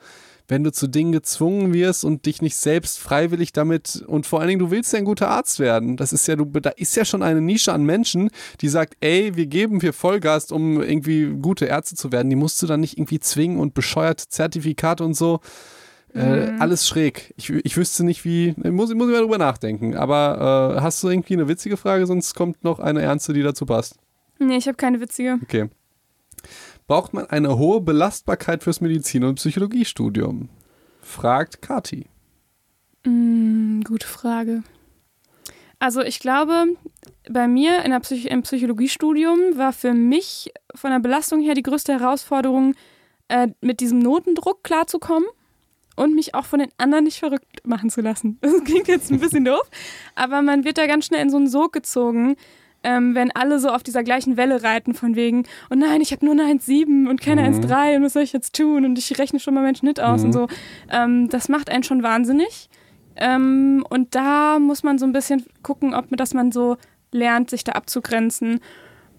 wenn du zu Dingen gezwungen wirst und dich nicht selbst freiwillig damit und vor allen Dingen, du willst ja ein guter Arzt werden. Das ist ja, du, da ist ja schon eine Nische an Menschen, die sagt, ey, wir geben hier Vollgas, um irgendwie gute Ärzte zu werden. Die musst du dann nicht irgendwie zwingen und bescheuerte Zertifikate und so. Äh, Mhm. alles schräg. Ich, ich wüsste nicht, wie. Muss, muss ich mal drüber nachdenken. Aber äh, hast du irgendwie eine witzige Frage? Sonst kommt noch eine ernste, die dazu passt. Nee, ich habe keine witzige. Okay. Braucht man eine hohe Belastbarkeit fürs Medizin- und Psychologiestudium? Fragt Kati. Mm, gute Frage. Also ich glaube, bei mir in der Psych im Psychologiestudium war für mich von der Belastung her die größte Herausforderung, äh, mit diesem Notendruck klarzukommen und mich auch von den anderen nicht verrückt machen zu lassen. Das klingt jetzt ein bisschen doof, aber man wird da ganz schnell in so einen Sog gezogen, ähm, wenn alle so auf dieser gleichen Welle reiten von wegen, oh nein, ich habe nur eine 1,7 und keine Mhm. 1,3 und was soll ich jetzt tun und ich rechne schon mal meinen Schnitt aus Mhm. und so. Ähm, das macht einen schon wahnsinnig. Ähm, und da muss man so ein bisschen gucken, ob dass man so lernt, sich da abzugrenzen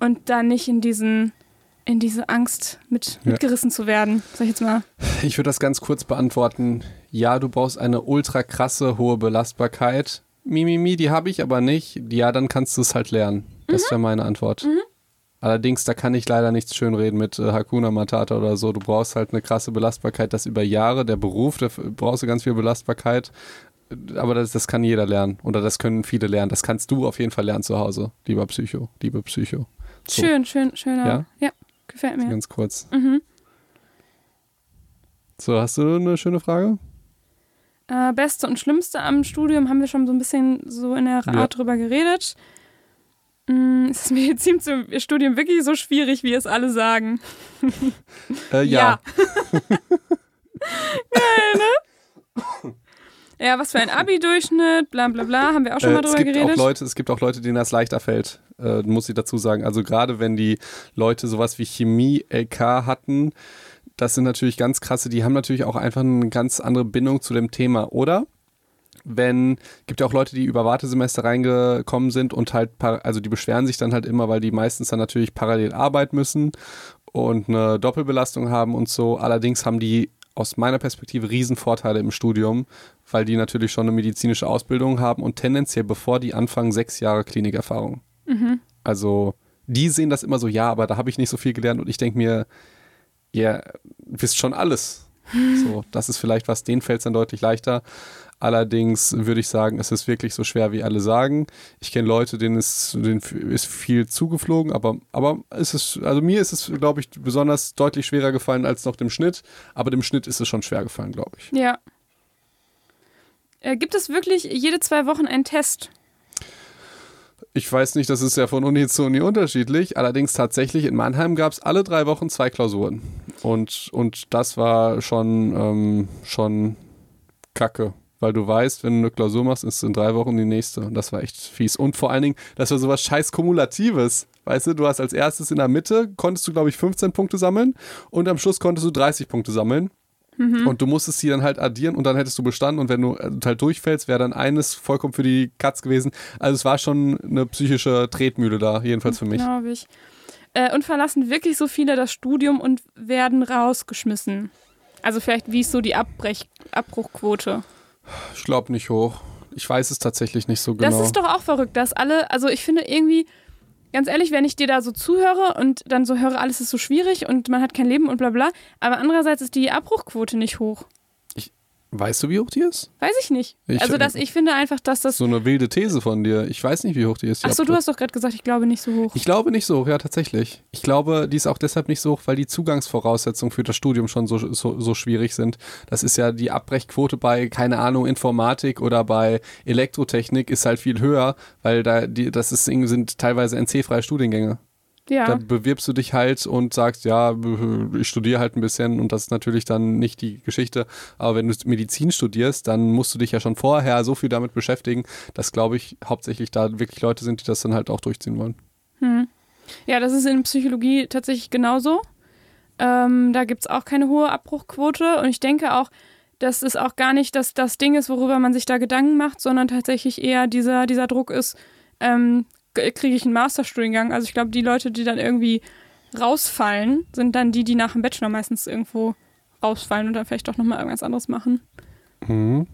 und da nicht in diesen in diese Angst mit, Ja. mitgerissen zu werden, sag ich jetzt mal. Ich würde das ganz kurz beantworten. Ja, du brauchst eine ultra krasse hohe Belastbarkeit. Mimimi, die habe ich aber nicht. Ja, dann kannst du es halt lernen. Das wäre meine Antwort. Allerdings, da kann ich leider nichts schönreden mit äh, Hakuna Matata oder so. Du brauchst halt eine krasse Belastbarkeit, das über Jahre. Der Beruf, da brauchst du ganz viel Belastbarkeit. Aber das, das kann jeder lernen. Oder das können viele lernen. Das kannst du auf jeden Fall lernen zu Hause, lieber Psycho, liebe Psycho. So, Schön, schön, schöner. Ja? Ja, gefällt mir. Ganz kurz. Mhm. So, hast du eine schöne Frage? Äh, Beste und Schlimmste am Studium haben wir schon so ein bisschen so in der Art Ja. drüber geredet. Mm, Ist das Medizinstudium wirklich so schwierig, wie es alle sagen? Äh, ja. Geil, ne? Ja, was für ein Abi-Durchschnitt, bla bla bla, haben wir auch schon Äh, mal es drüber gibt auch geredet. Leute, es gibt auch Leute, denen das leichter fällt, äh, muss ich dazu sagen. Also gerade wenn die Leute sowas wie Chemie, LK hatten, das sind natürlich ganz krasse, die haben natürlich auch einfach eine ganz andere Bindung zu dem Thema, oder? Wenn, gibt ja auch Leute, die über Wartesemester reingekommen sind und halt, also die beschweren sich dann halt immer, weil die meistens dann natürlich parallel arbeiten müssen und eine Doppelbelastung haben und so. Allerdings haben die aus meiner Perspektive Riesenvorteile im Studium, weil die natürlich schon eine medizinische Ausbildung haben und tendenziell, bevor die anfangen, sechs Jahre Klinikerfahrung. Mhm. Also die sehen das immer so, ja, aber da habe ich nicht so viel gelernt und ich denke mir, ihr wisst schon alles. So, das ist vielleicht was, denen fällt es dann deutlich leichter. Allerdings würde ich sagen, es ist wirklich so schwer, wie alle sagen. Ich kenne Leute, denen ist, denen ist viel zugeflogen, aber, aber es ist, also mir ist es, glaube ich, besonders deutlich schwerer gefallen als noch dem Schnitt. Aber dem Schnitt ist es schon schwer gefallen, glaube ich. Ja. Äh, gibt es wirklich jede zwei Wochen einen Test? Ich weiß nicht, das ist ja von Uni zu Uni unterschiedlich. Allerdings tatsächlich in Mannheim gab es alle drei Wochen zwei Klausuren. Und, und das war schon, ähm, schon kacke. Weil du weißt, wenn du eine Klausur machst, ist in drei Wochen die nächste. Und das war echt fies. Und vor allen Dingen, das war sowas scheiß Kumulatives. Weißt du, du hast als erstes in der Mitte, konntest du, glaube ich, 15 Punkte sammeln und am Schluss konntest du 30 Punkte sammeln. Und du musstest sie dann halt addieren und dann hättest du bestanden und wenn du äh, halt durchfällst, wäre dann eines vollkommen für die Katz gewesen. Also es war schon eine psychische Tretmühle da, jedenfalls für mich. Glaube ich. Äh, und verlassen wirklich so viele das Studium und werden rausgeschmissen. Also vielleicht, wie ist so die Abbrech Abbruchquote? Ich glaube nicht hoch. Ich weiß es tatsächlich nicht so genau. Das ist doch auch verrückt, dass alle, also ich finde irgendwie, ganz ehrlich, wenn ich dir da so zuhöre und dann so höre, alles ist so schwierig und man hat kein Leben und bla bla, aber andererseits ist die Abbruchquote nicht hoch. Weißt du, wie hoch die ist? Weiß ich nicht. Ich- also dass ich finde einfach, dass das. So eine wilde These von dir. Ich weiß nicht, wie hoch die ist. Achso, du hast doch gerade gesagt, ich glaube nicht so hoch. Ich glaube nicht so hoch, ja, tatsächlich. Ich glaube, die ist auch deshalb nicht so hoch, weil die Zugangsvoraussetzungen für das Studium schon so, so, so schwierig sind. Das ist ja die Abbrechquote bei, keine Ahnung, Informatik oder bei Elektrotechnik ist halt viel höher, weil da die, das ist, sind teilweise NC-freie Studiengänge. Da ja. bewirbst du dich halt und sagst, ja, ich studiere halt ein bisschen und das ist natürlich dann nicht die Geschichte. Aber wenn du Medizin studierst, dann musst du dich ja schon vorher so viel damit beschäftigen, dass, glaube ich, hauptsächlich da wirklich Leute sind, die das dann halt auch durchziehen wollen. Hm. Ja, das ist in Psychologie tatsächlich genauso. Ähm, da gibt es auch keine hohe Abbruchquote und ich denke auch, dass es auch gar nicht das, das Ding ist, worüber man sich da Gedanken macht, sondern tatsächlich eher dieser, dieser Druck ist, ähm, kriege ich einen Masterstudiengang. Also ich glaube, die Leute, die dann irgendwie rausfallen, sind dann die, die nach dem Bachelor meistens irgendwo rausfallen und dann vielleicht doch nochmal irgendwas anderes machen. Mhm.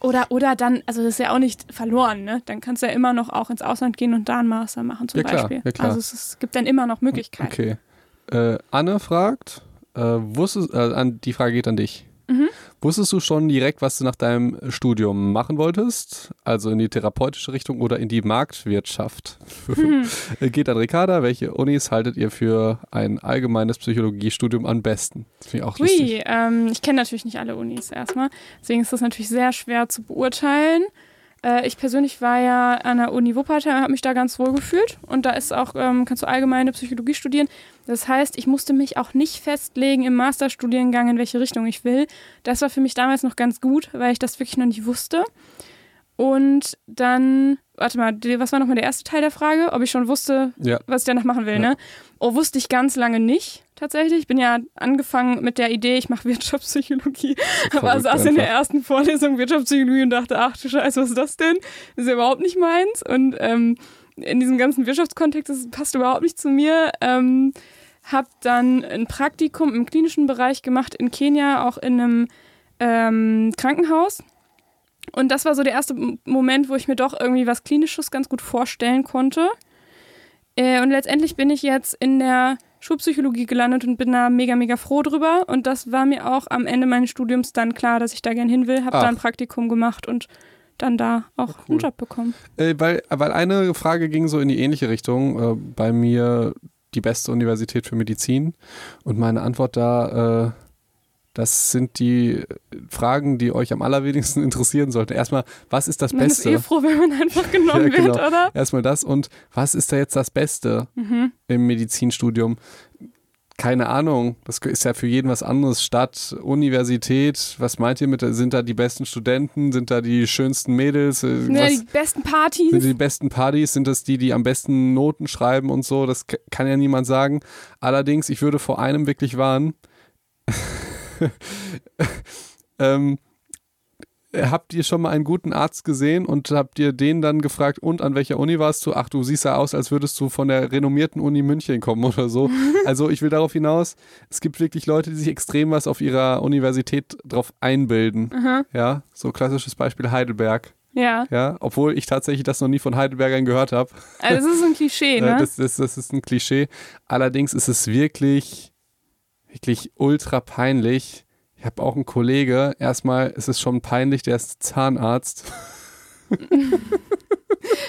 Oder, oder dann, also das ist ja auch nicht verloren, ne? Dann kannst du ja immer noch auch ins Ausland gehen und da einen Master machen zum Ja, klar, Beispiel. ja, klar. Also es, es gibt dann immer noch Möglichkeiten. Okay. Äh, Anne fragt, äh, wusstest, äh, an, die Frage geht an dich. Mhm. Wusstest du schon direkt, was du nach deinem Studium machen wolltest? Also in die therapeutische Richtung oder in die Marktwirtschaft? Mhm. Geht an Ricarda, welche Unis haltet ihr für ein allgemeines Psychologiestudium am besten? Das finde ich auch lustig. Ui, ähm, ich kenne natürlich nicht alle Unis erstmal. Deswegen ist das natürlich sehr schwer zu beurteilen. Äh, ich persönlich war ja an der Uni Wuppertal und habe mich da ganz wohl gefühlt. Und da ist auch, ähm, kannst du allgemeine Psychologie studieren. Das heißt, ich musste mich auch nicht festlegen im Masterstudiengang, in welche Richtung ich will. Das war für mich damals noch ganz gut, weil ich das wirklich noch nicht wusste. Und dann, warte mal, was war nochmal der erste Teil der Frage? Ob ich schon wusste, Ja. was ich danach machen will, Ja. ne? Oh, wusste ich ganz lange nicht, tatsächlich. Ich bin ja angefangen mit der Idee, ich mache Wirtschaftspsychologie. Aber saß in der einfach. ersten Vorlesung Wirtschaftspsychologie und dachte, ach du Scheiße, was ist das denn? Das ist ja überhaupt nicht meins. Und ähm, in diesem ganzen Wirtschaftskontext, das passt überhaupt nicht zu mir. Ähm, hab dann ein Praktikum im klinischen Bereich gemacht in Kenia, auch in einem ähm, Krankenhaus. Und das war so der erste Moment, wo ich mir doch irgendwie was Klinisches ganz gut vorstellen konnte. Äh, und letztendlich bin ich jetzt in der Schulpsychologie gelandet und bin da mega, mega froh drüber. Und das war mir auch am Ende meines Studiums dann klar, dass ich da gern hin will. Hab Ach. da ein Praktikum gemacht und dann da auch cool. einen Job bekommen. Äh, weil, weil eine Frage ging so in die ähnliche Richtung. Äh, bei mir die beste Universität für Medizin. Und meine Antwort da, äh, das sind die Fragen, die euch am allerwenigsten interessieren sollten. Erstmal, was ist das Man ist Beste? eh froh, wenn man einfach genommen Ja, genau. wird, oder? Erstmal das und was ist da jetzt das Beste Mhm. im Medizinstudium? Keine Ahnung, das ist ja für jeden was anderes. Stadt, Universität, was meint ihr mit, sind da die besten Studenten, sind da die schönsten Mädels? Äh, Ja, was, die besten Partys. sind die besten Partys? Sind das die, die am besten Noten schreiben und so? Das kann ja niemand sagen. Allerdings, ich würde vor einem wirklich warnen. ähm, habt ihr schon mal einen guten Arzt gesehen und habt ihr den dann gefragt, und an welcher Uni warst du? Ach, du siehst ja aus, als würdest du von der renommierten Uni München kommen oder so. Also ich will darauf hinaus, es gibt wirklich Leute, die sich extrem was auf ihrer Universität drauf einbilden. Aha. Ja, so klassisches Beispiel Heidelberg. Ja, Ja, obwohl ich tatsächlich das noch nie von Heidelbergern gehört habe. also das ist ein Klischee, ne? Das, das, das ist ein Klischee. Allerdings ist es wirklich, wirklich ultra peinlich. Ich habe auch einen Kollege, erstmal ist es schon peinlich, der ist Zahnarzt.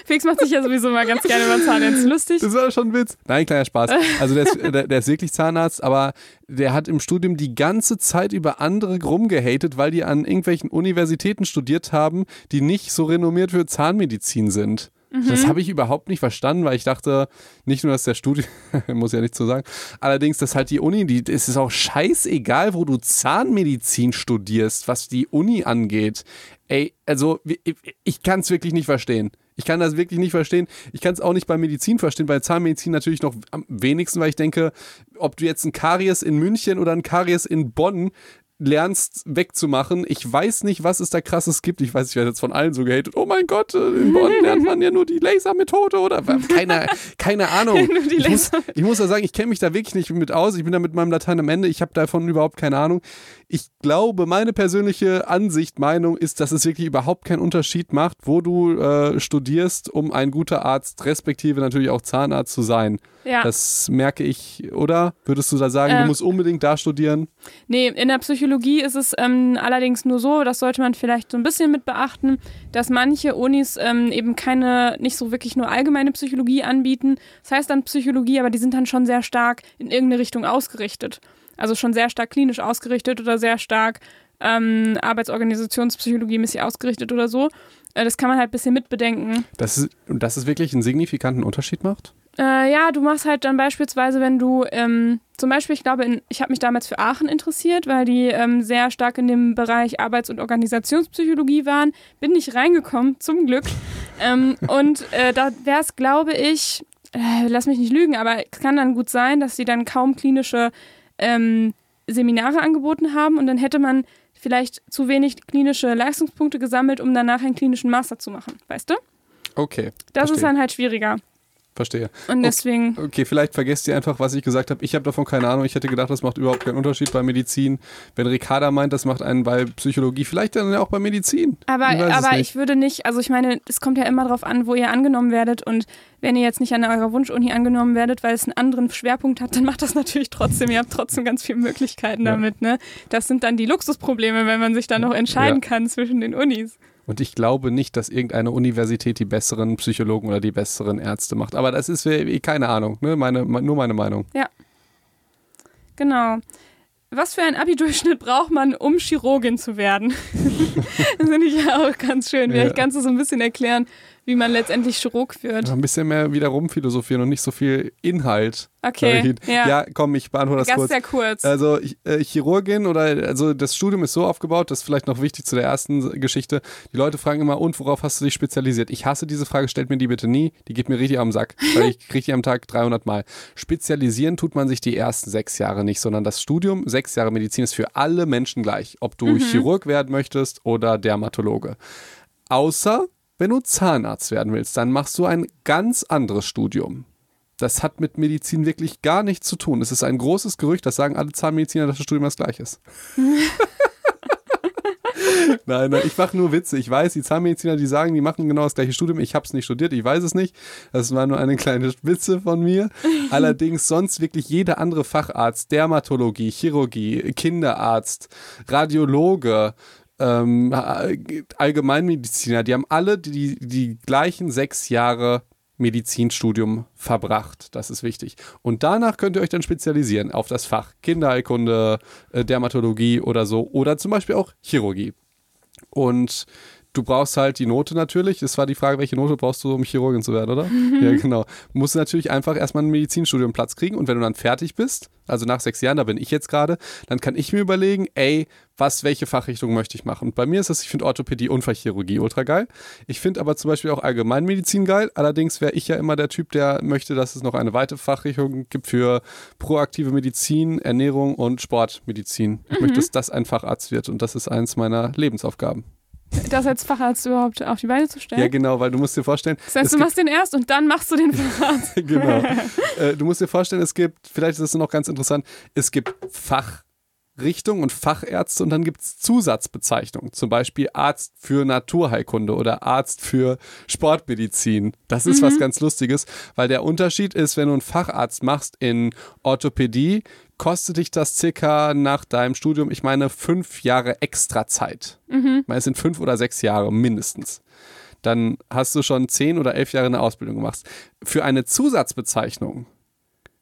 Felix macht sich ja sowieso mal ganz gerne über Zahnärzte lustig. Das war schon ein Witz. Nein, kleiner Spaß. Also der ist, der, der ist wirklich Zahnarzt, aber der hat im Studium die ganze Zeit über andere rumgehatet, weil die an irgendwelchen Universitäten studiert haben, die nicht so renommiert für Zahnmedizin sind. Das habe ich überhaupt nicht verstanden, weil ich dachte, nicht nur, dass der Studium, muss ja nicht so sagen, allerdings, dass halt die Uni, die, es ist auch scheißegal, wo du Zahnmedizin studierst, was die Uni angeht. Ey, also ich, ich kann es wirklich nicht verstehen. Ich kann das wirklich nicht verstehen. Ich kann es auch nicht bei Medizin verstehen, bei Zahnmedizin natürlich noch am wenigsten, weil ich denke, ob du jetzt ein Karies in München oder ein Karies in Bonn lernst wegzumachen. Ich weiß nicht, was es da krasses gibt. Ich weiß, ich werde jetzt von allen so gehatet. Oh mein Gott, äh, in Bonn lernt man ja nur die Lasermethode oder keine, keine Ahnung. Ich muss, ich muss da sagen, ich kenne mich da wirklich nicht mit aus. Ich bin da mit meinem Latein am Ende. Ich habe davon überhaupt keine Ahnung. Ich glaube, meine persönliche Ansicht, Meinung ist, dass es wirklich überhaupt keinen Unterschied macht, wo du äh, studierst, um ein guter Arzt, respektive natürlich auch Zahnarzt zu sein. Ja. Das merke ich, oder? Würdest du da sagen, du Ähm, musst unbedingt da studieren? Nee, in der Psychologie ist es ähm, allerdings nur so, das sollte man vielleicht so ein bisschen mit beachten, dass manche Unis ähm, eben keine, nicht so wirklich nur allgemeine Psychologie anbieten. Das heißt dann Psychologie, aber die sind dann schon sehr stark in irgendeine Richtung ausgerichtet. Also schon sehr stark klinisch ausgerichtet oder sehr stark ähm, Arbeitsorganisationspsychologie mäßig ausgerichtet oder so. Äh, das kann man halt ein bisschen mitbedenken. Dass es, dass es wirklich einen signifikanten Unterschied macht? Äh, ja, du machst halt dann beispielsweise, wenn du ähm, zum Beispiel, ich glaube, in, ich habe mich damals für Aachen interessiert, weil die ähm, sehr stark in dem Bereich Arbeits- und Organisationspsychologie waren. Bin nicht reingekommen, zum Glück. ähm, und äh, da wäre es, glaube ich, äh, lass mich nicht lügen, aber es kann dann gut sein, dass sie dann kaum klinische ähm, Seminare angeboten haben und dann hätte man vielleicht zu wenig klinische Leistungspunkte gesammelt, um danach einen klinischen Master zu machen, weißt du? Okay. Das verstehe. ist dann halt schwieriger. Verstehe. Und deswegen. Okay, vielleicht vergesst ihr einfach, was ich gesagt habe. Ich habe davon keine Ahnung. Ich hätte gedacht, das macht überhaupt keinen Unterschied bei Medizin. Wenn Ricarda meint, das macht einen bei Psychologie, vielleicht dann ja auch bei Medizin. Aber, aber ich würde nicht, also ich meine, es kommt ja immer darauf an, wo ihr angenommen werdet. Und wenn ihr jetzt nicht an eurer Wunschuni angenommen werdet, weil es einen anderen Schwerpunkt hat, dann macht das natürlich trotzdem. Ihr habt trotzdem ganz viele Möglichkeiten Ja. damit. Ne? Das sind dann die Luxusprobleme, wenn man sich dann noch entscheiden Ja. kann zwischen den Unis. Und ich glaube nicht, dass irgendeine Universität die besseren Psychologen oder die besseren Ärzte macht. Aber das ist äh, keine Ahnung, ne? meine, nur meine Meinung. Genau. Was für einen Abi-Durchschnitt braucht man, um Chirurgin zu werden? das finde ich ja auch ganz schön. Vielleicht Ja. kannst du so ein bisschen erklären, wie man letztendlich Chirurg wird. Ein bisschen mehr wieder rumphilosophieren und nicht so viel Inhalt. Okay, Ja. ja. komm, ich beantworte das Ganz kurz. sehr kurz. Also äh, Chirurgin oder also das Studium ist so aufgebaut, das ist vielleicht noch wichtig zu der ersten Geschichte. Die Leute fragen immer, und worauf hast du dich spezialisiert? Ich hasse diese Frage, stellt mir die bitte nie. Die geht mir richtig am Sack, weil ich kriege die am Tag 300 Mal. Spezialisieren tut man sich die ersten sechs Jahre nicht, sondern das Studium, sechs Jahre Medizin ist für alle Menschen gleich. Ob du Chirurg werden möchtest oder Dermatologe. Außer wenn du Zahnarzt werden willst, dann machst du ein ganz anderes Studium. Das hat mit Medizin wirklich gar nichts zu tun. Es ist ein großes Gerücht, das sagen alle Zahnmediziner, dass das Studium das gleiche ist. nein, nein, ich mache nur Witze. Ich weiß, die Zahnmediziner, die sagen, die machen genau das gleiche Studium. Ich habe es nicht studiert, ich weiß es nicht. Das war nur eine kleine Witze von mir. Allerdings sonst wirklich jeder andere Facharzt, Dermatologie, Chirurgie, Kinderarzt, Radiologe, ähm, Allgemeinmediziner, die haben alle die, die gleichen sechs Jahre Medizinstudium verbracht. Das ist wichtig. Und danach könnt ihr euch dann spezialisieren auf das Fach Kinderheilkunde, äh, Dermatologie oder so. Oder zum Beispiel auch Chirurgie. Und du brauchst halt die Note natürlich. Es war die Frage, welche Note brauchst du, um Chirurgin zu werden, oder? ja, genau. Du musst natürlich einfach erstmal einen Medizinstudium Platz kriegen. Und wenn du dann fertig bist, also nach sechs Jahren, da bin ich jetzt gerade, dann kann ich mir überlegen, ey, was, welche Fachrichtung möchte ich machen? Und bei mir ist das, ich finde Orthopädie und Fachchirurgie ultra geil. Ich finde aber zum Beispiel auch Allgemeinmedizin geil. Allerdings wäre ich ja immer der Typ, der möchte, dass es noch eine weitere Fachrichtung gibt für proaktive Medizin, Ernährung und Sportmedizin. Ich möchte, dass das ein Facharzt wird und das ist eins meiner Lebensaufgaben. Das als Facharzt überhaupt auf die Beine zu stellen? Ja, genau, weil du musst dir vorstellen, das heißt, du machst den erst und dann machst du den Facharzt. genau. Äh, du musst dir vorstellen, es gibt, vielleicht ist das noch ganz interessant, es gibt Fachrichtungen und Fachärzte und dann gibt es Zusatzbezeichnungen. Zum Beispiel Arzt für Naturheilkunde oder Arzt für Sportmedizin. Das ist was ganz Lustiges, weil der Unterschied ist, wenn du einen Facharzt machst in Orthopädie, kostet dich das circa nach deinem Studium, ich meine, fünf Jahre extra Zeit. Ich meine, es sind fünf oder sechs Jahre mindestens dann hast du schon zehn oder elf Jahre eine Ausbildung gemacht. Für eine Zusatzbezeichnung,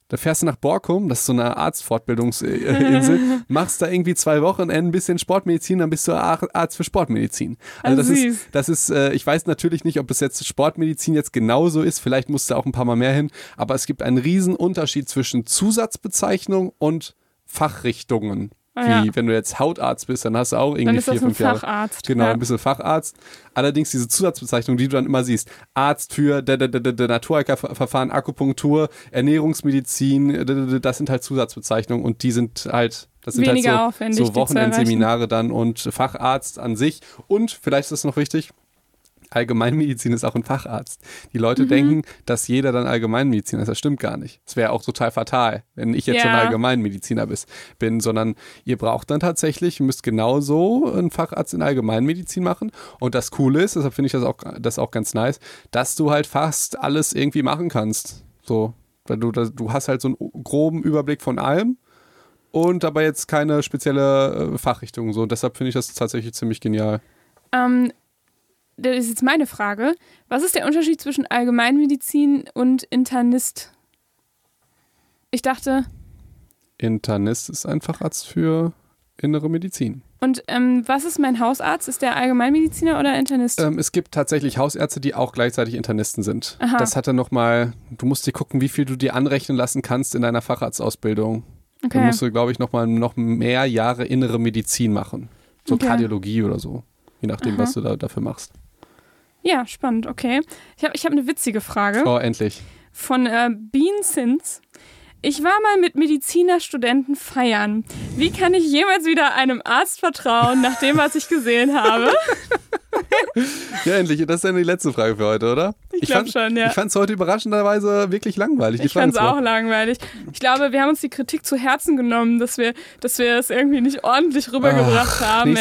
da fährst du nach Borkum, das ist so eine Arztfortbildungsinsel, machst da irgendwie zwei Wochen ein bisschen Sportmedizin, dann bist du Ar- Arzt für Sportmedizin. Also Ah, das ist, das ist, äh, ich weiß natürlich nicht, ob es jetzt Sportmedizin jetzt genauso ist, vielleicht musst du auch ein paar Mal mehr hin, aber es gibt einen riesen Unterschied zwischen Zusatzbezeichnung und Fachrichtungen. Wie Ah, ja. wenn du jetzt Hautarzt bist, dann hast du auch Dann irgendwie vier, ein fünf Jahre. Facharzt. Genau, Ja. ein bisschen Facharzt. Allerdings diese Zusatzbezeichnung, die du dann immer siehst. Arzt für Naturheilverfahren, Akupunktur, Ernährungsmedizin, das sind halt Zusatzbezeichnungen und die sind halt, das sind Weniger halt so, so Wochenendseminare dann und Facharzt an sich. Und vielleicht ist das noch wichtig, Allgemeinmedizin ist auch ein Facharzt. Die Leute Mhm. denken, dass jeder dann Allgemeinmediziner ist. Das stimmt gar nicht. Das wäre auch total fatal, wenn ich jetzt schon Ja. Allgemeinmediziner bis, bin, sondern ihr braucht dann tatsächlich, ihr müsst genauso einen Facharzt in Allgemeinmedizin machen. Und das Coole ist, deshalb finde ich das auch, das auch ganz nice, dass du halt fast alles irgendwie machen kannst. So, weil du, du hast halt so einen groben Überblick von allem und dabei jetzt keine spezielle äh, Fachrichtung. So, deshalb finde ich das tatsächlich ziemlich genial. Ähm, das ist jetzt meine Frage. Was ist der Unterschied zwischen Allgemeinmedizin und Internist? Ich dachte, Internist ist ein Facharzt für innere Medizin. und ähm, was ist mein Hausarzt? Ist der Allgemeinmediziner oder Internist? Ähm, es gibt tatsächlich Hausärzte, die auch gleichzeitig Internisten sind. Aha. Das hat dann nochmal, du musst dir gucken, wie viel du dir anrechnen lassen kannst in deiner Facharztausbildung. Dann okay. musst du, glaube ich, nochmal noch mehr Jahre innere Medizin machen. So Okay. Kardiologie oder so. Je nachdem, Aha. was du da dafür machst. Ja, spannend, okay. Ich habe ich hab eine witzige Frage Oh, endlich. von äh, Bean Sins. Ich war mal mit Medizinerstudenten feiern. Wie kann ich jemals wieder einem Arzt vertrauen, nach dem, was ich gesehen habe? ja, endlich. Das ist dann die letzte Frage für heute, oder? Ich, ich glaube schon, ja. Ich fand es heute überraschenderweise wirklich langweilig. Ich fand es auch langweilig. Ich glaube, wir haben uns die Kritik zu Herzen genommen, dass wir, dass wir es irgendwie nicht ordentlich rübergebracht Ach, haben.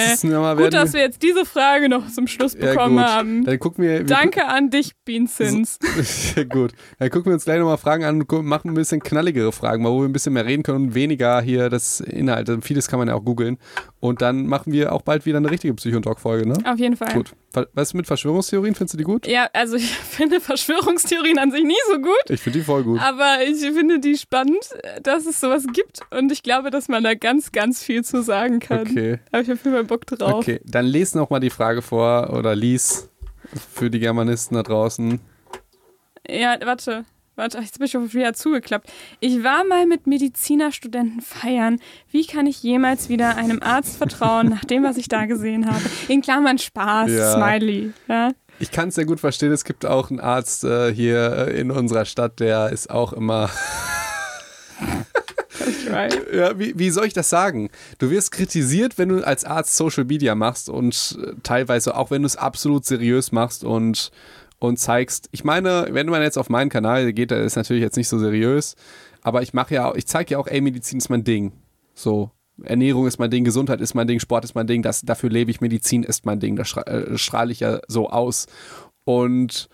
Gut, dass wir jetzt diese Frage noch zum Schluss bekommen ja, haben. Dann gucken wir, Danke an dich, Beansins. So, gut. Dann gucken wir uns gleich nochmal Fragen an und machen ein bisschen knalligere Fragen, wo wir ein bisschen mehr reden können und weniger hier das Inhalt. Vieles kann man ja auch googeln. Und dann machen wir auch bald wieder eine richtige Psychotalk-Folge, ne? Auf jeden Fall. Gut. Was ist mit Verschwörungstheorien? Findest du die gut? Ja, also ich finde Verschwörungstheorien an sich nie so gut. Ich finde die voll gut. Aber ich finde die spannend, dass es sowas gibt. Und ich glaube, dass man da ganz, ganz viel zu sagen kann. Okay. Da habe ich auf jeden Fall Bock drauf. Okay, dann lese nochmal die Frage vor oder lies für die Germanisten da draußen. Ja, warte. Warte, jetzt bin ich schon wieder zugeklappt. Ich war mal mit Medizinerstudenten feiern. Wie kann ich jemals wieder einem Arzt vertrauen, nach dem, was ich da gesehen habe? In Klammern Spaß, ja. Smiley. Ja? Ich kann es sehr gut verstehen. Es gibt auch einen Arzt äh, hier äh, in unserer Stadt, der ist auch immer. ja, wie, wie soll ich das sagen? Du wirst kritisiert, wenn du als Arzt Social Media machst und äh, teilweise auch, wenn du es absolut seriös machst und und zeigst, ich meine, wenn man jetzt auf meinen Kanal geht, der ist natürlich jetzt nicht so seriös, aber ich mache ja, ich zeige ja auch, ey, Medizin ist mein Ding. So, Ernährung ist mein Ding, Gesundheit ist mein Ding, Sport ist mein Ding, das, dafür lebe ich, Medizin ist mein Ding, das äh, strahle ich ja so aus. Und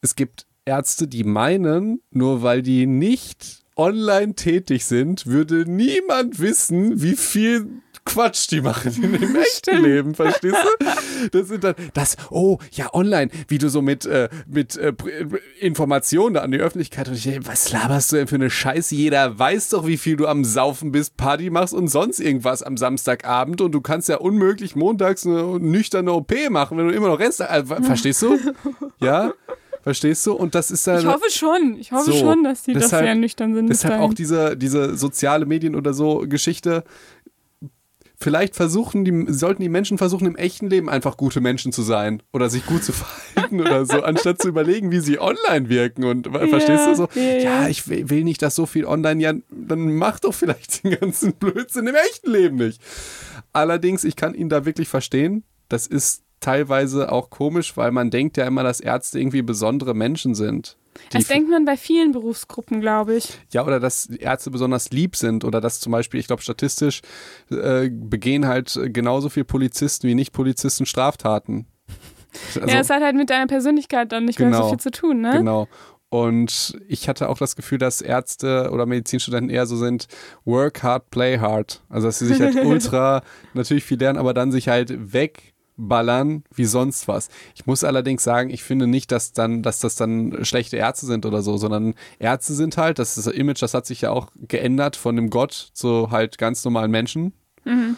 es gibt Ärzte, die meinen, nur weil die nicht online tätig sind, würde niemand wissen, wie viel Quatsch die machen in dem echten Leben, verstehst du? Das sind dann, das, oh, ja, online, wie du so mit, äh, mit äh, Informationen an die Öffentlichkeit und ich denke, was laberst du denn für eine Scheiße? Jeder weiß doch, wie viel du am Saufen bist, Party machst und sonst irgendwas am Samstagabend und du kannst ja unmöglich montags eine nüchterne OP machen, wenn du immer noch Rest, äh, verstehst du? Ja? Verstehst du? Und das ist dann. Ich hoffe schon. Ich hoffe so, schon, dass die deshalb, das sehr nüchtern sind. Deshalb auch diese, diese soziale Medien oder so Geschichte vielleicht versuchen die, sollten die Menschen versuchen, im echten Leben einfach gute Menschen zu sein oder sich gut zu verhalten oder so, anstatt zu überlegen, wie sie online wirken. Und yeah, verstehst du so? Yeah, ja, ich will nicht, dass so viel online, ja, dann mach doch vielleicht den ganzen Blödsinn im echten Leben nicht. Allerdings, ich kann ihn da wirklich verstehen. Das ist teilweise auch komisch, weil man denkt ja immer, dass Ärzte irgendwie besondere Menschen sind. Das denkt man bei vielen Berufsgruppen, glaube ich. Ja, oder dass Ärzte besonders lieb sind oder dass zum Beispiel, ich glaube, statistisch äh, begehen halt genauso viele Polizisten wie Nicht-Polizisten Straftaten. Also, ja, es hat halt mit deiner Persönlichkeit dann nicht genau, mehr so genau. viel zu tun, ne? Genau. Und ich hatte auch das Gefühl, dass Ärzte oder Medizinstudenten eher so sind, work hard, play hard. Also, dass sie sich halt ultra natürlich viel lernen, aber dann sich halt weg ballern wie sonst was. Ich muss allerdings sagen, ich finde nicht, dass dann, dass das dann schlechte Ärzte sind oder so, sondern Ärzte sind halt, das ist das Image, das hat sich ja auch geändert von dem Gott zu halt ganz normalen Menschen. Mhm.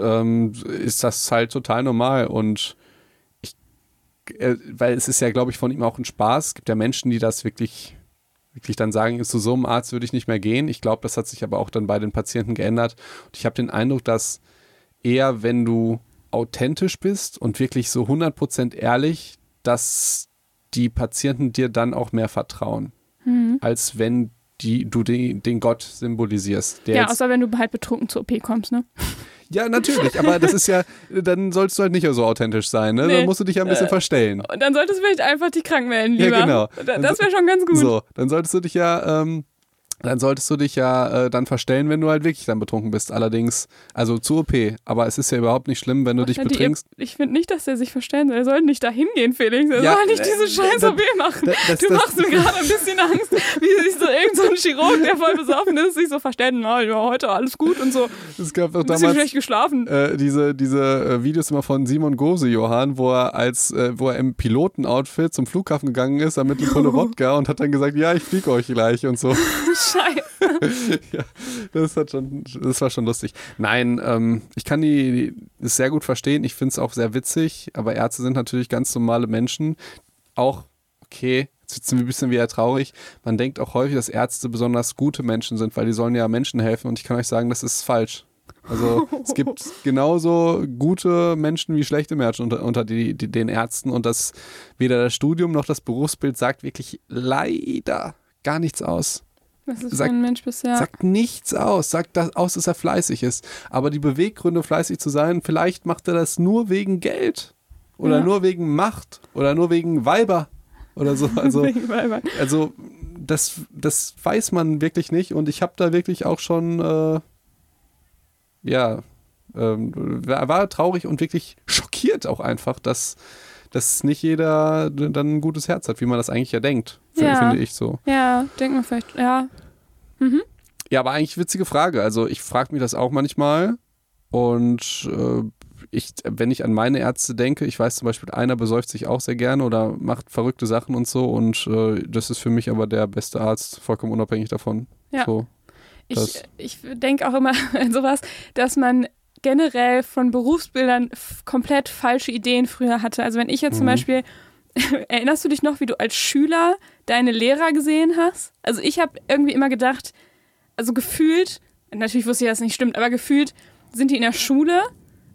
Ähm, ist das halt total normal und ich, äh, weil es ist ja, glaube ich, von ihm auch ein Spaß. Es gibt ja Menschen, die das wirklich wirklich dann sagen, zu so einem Arzt würde ich nicht mehr gehen. Ich glaube, das hat sich aber auch dann bei den Patienten geändert. Und ich habe den Eindruck, dass eher, wenn du authentisch bist und wirklich so 100% ehrlich, dass die Patienten dir dann auch mehr vertrauen, mhm. als wenn die, du den, den Gott symbolisierst. ja, außer wenn du halt betrunken zur OP kommst, ne? Ja, natürlich, aber das ist ja, dann solltest du halt nicht so authentisch sein, ne? Nee. Dann musst du dich ja ein bisschen äh, verstellen. Und dann solltest du vielleicht einfach die krank melden, lieber. Ja, genau. Das wäre schon ganz gut. So, dann solltest du dich ja ähm, dann solltest du dich ja äh, dann verstellen, wenn du halt wirklich dann betrunken bist. Allerdings, also zur OP. Aber es ist ja überhaupt nicht schlimm, wenn du dich betrinkst. Die, ich finde nicht, dass er sich verstellen soll. Er soll nicht dahin gehen, Felix. Er ja, soll nicht diese äh, scheiß OP machen. Das, das, du machst mir gerade ein bisschen Angst, wie sich so irgendein so ein Chirurg, der voll besoffen ist, sich so verstellen, na ja, heute alles gut und so. Es gab doch damals schlecht geschlafen. Äh, diese, diese äh, Videos immer von Simon Gose, Johann, wo er als, äh, wo er im Pilotenoutfit zum Flughafen gegangen ist, damit eine Pulle Wodka und hat dann gesagt, ja, ich fliege euch gleich und so. Scheiße. ja, das, hat schon, das war schon lustig. Nein, ähm, ich kann die, die sehr gut verstehen. Ich finde es auch sehr witzig, aber Ärzte sind natürlich ganz normale Menschen. Auch, okay, jetzt sind wir ein bisschen wieder traurig. Man denkt auch häufig, dass Ärzte besonders gute Menschen sind, weil die sollen ja Menschen helfen und ich kann euch sagen, das ist falsch. Also es gibt genauso gute Menschen wie schlechte Menschen unter, unter die, die, den Ärzten und das weder das Studium noch das Berufsbild sagt wirklich leider gar nichts aus. Was ist sagt, für ein Mensch bisher? Sagt nichts aus, sagt das aus, dass er fleißig ist. Aber die Beweggründe, fleißig zu sein, vielleicht macht er das nur wegen Geld. oder Ja. nur wegen Macht oder nur wegen Weiber oder so. Also, also das, das weiß man wirklich nicht und ich habe da wirklich auch schon, äh, ja, ähm, war traurig und wirklich schockiert auch einfach, dass, dass nicht jeder dann ein gutes Herz hat, wie man das eigentlich ja denkt, Ja. finde ich so. Ja, denkt man vielleicht, ja. Ja, aber eigentlich witzige Frage. Also ich frage mich das auch manchmal und äh, ich, wenn ich an meine Ärzte denke, ich weiß zum Beispiel, einer besäuft sich auch sehr gerne oder macht verrückte Sachen und so und äh, das ist für mich aber der beste Arzt, vollkommen unabhängig davon. Ja. So. Ich, ich denke auch immer an sowas, dass man generell von Berufsbildern komplett falsche Ideen früher hatte. Also wenn ich jetzt zum Mhm. Beispiel, erinnerst du dich noch, wie du als Schüler deine Lehrer gesehen hast? Also ich habe irgendwie immer gedacht, also gefühlt, natürlich wusste ich, dass das nicht stimmt, aber gefühlt sind die in der Schule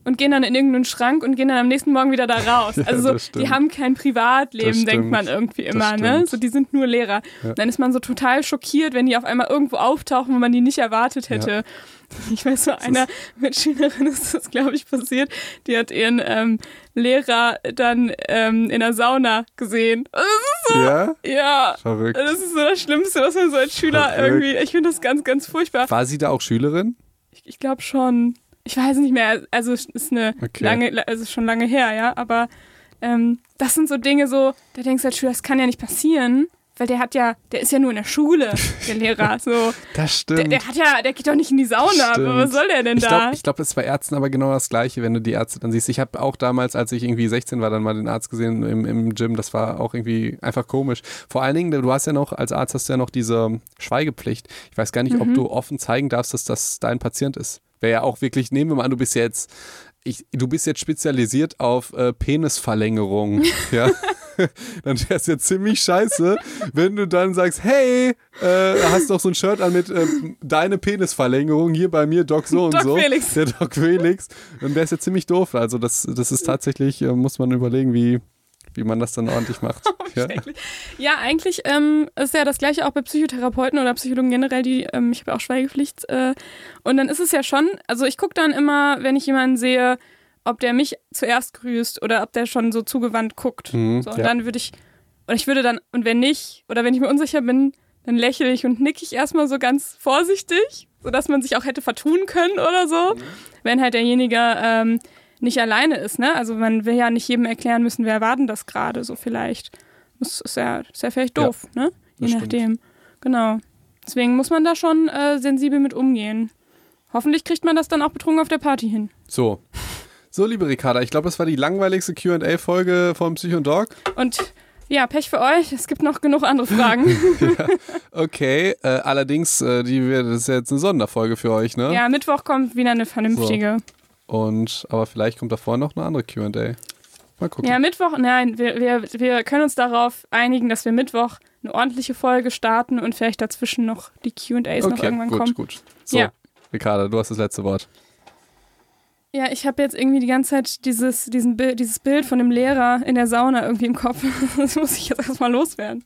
und gehen dann in irgendeinen Schrank und gehen dann am nächsten Morgen wieder da raus. Ja, Also so, die haben kein Privatleben, denkt man irgendwie immer, ne? So, die sind nur Lehrer. Ja. Dann ist man so total schockiert, wenn die auf einmal irgendwo auftauchen, wo man die nicht erwartet hätte. Ich weiß noch, einer Mitschülerin ist das, glaube ich, passiert. Die hat ihren ähm, Lehrer dann ähm, in der Sauna gesehen. Das ist Ja? so, ja, Verrückt. das ist so das Schlimmste, was man so als Schüler Verrückt. irgendwie. Ich finde das ganz, ganz furchtbar. War sie da auch Schülerin? Ich, ich glaube schon. Ich weiß nicht mehr. Also es ist eine Okay. lange, also schon lange her, ja. Aber ähm, das sind so Dinge, so da denkst du als Schüler, das kann ja nicht passieren, weil der hat ja, der ist ja nur in der Schule, der Lehrer. So, Das stimmt. der, der hat ja, der geht doch nicht in die Sauna. Stimmt. Was soll der denn Ich da? glaube, ich glaub, das ist bei Ärzten aber genau das Gleiche, wenn du die Ärzte dann siehst. Ich habe auch damals, als ich irgendwie 16 war, dann mal den Arzt gesehen im, im Gym. Das war auch irgendwie einfach komisch. Vor allen Dingen, du hast ja noch, als Arzt hast du ja noch diese Schweigepflicht. Ich weiß gar nicht, ob du offen zeigen darfst, dass das dein Patient ist. Wäre ja auch wirklich, nehmen wir mal an, du bist jetzt, ich, du bist jetzt spezialisiert auf äh, Penisverlängerung. ja. Dann wäre es ja ziemlich scheiße, wenn du dann sagst, hey, äh, hast doch so ein Shirt an mit äh, deine Penisverlängerung, hier bei mir Doc so und Doc so. Felix. Der Doc Felix. Dann wäre es ja ziemlich doof. Also das, das ist tatsächlich, äh, muss man überlegen, wie, wie man das dann ordentlich macht. ja. Ja, eigentlich ähm, ist ja das gleiche auch bei Psychotherapeuten oder Psychologen generell, die, ähm, ich habe ja auch Schweigepflicht. Äh, und dann ist es ja schon, also ich gucke dann immer, wenn ich jemanden sehe, ob der mich zuerst grüßt oder ob der schon so zugewandt guckt. Mhm, so, ja. Dann würde ich, oder ich würde dann, und wenn nicht, oder wenn ich mir unsicher bin, dann lächle ich und nicke ich erstmal so ganz vorsichtig, sodass man sich auch hätte vertun können oder so, wenn halt derjenige ähm, nicht alleine ist, ne? Also man will ja nicht jedem erklären müssen, wer war denn das gerade, so vielleicht. Das ist ja, ist ja vielleicht Ja, doof, ne? Je stimmt. nachdem. Genau. Deswegen muss man da schon äh, sensibel mit umgehen. Hoffentlich kriegt man das dann auch betrunken auf der Party hin. So. So, liebe Ricarda, ich glaube, das war die langweiligste QA-Folge vom Psycho Dog. Und ja, Pech für euch. Es gibt noch genug andere Fragen. Okay, äh, allerdings, äh, die, wir- das ist ja jetzt eine Sonderfolge für euch, ne? ja, Mittwoch kommt wieder eine vernünftige. Und, aber vielleicht kommt davor noch eine andere QA. Mal gucken. Ja, Mittwoch, nein, wir, wir, wir können uns darauf einigen, dass wir Mittwoch eine ordentliche Folge starten und vielleicht dazwischen noch die QAs noch okay, irgendwann gut, kommen. gut. So, Ja. Ricarda, du hast das letzte Wort. Ja, ich habe jetzt irgendwie die ganze Zeit dieses, diesen Bild, dieses Bild von dem Lehrer in der Sauna irgendwie im Kopf. Das muss ich jetzt erstmal loswerden.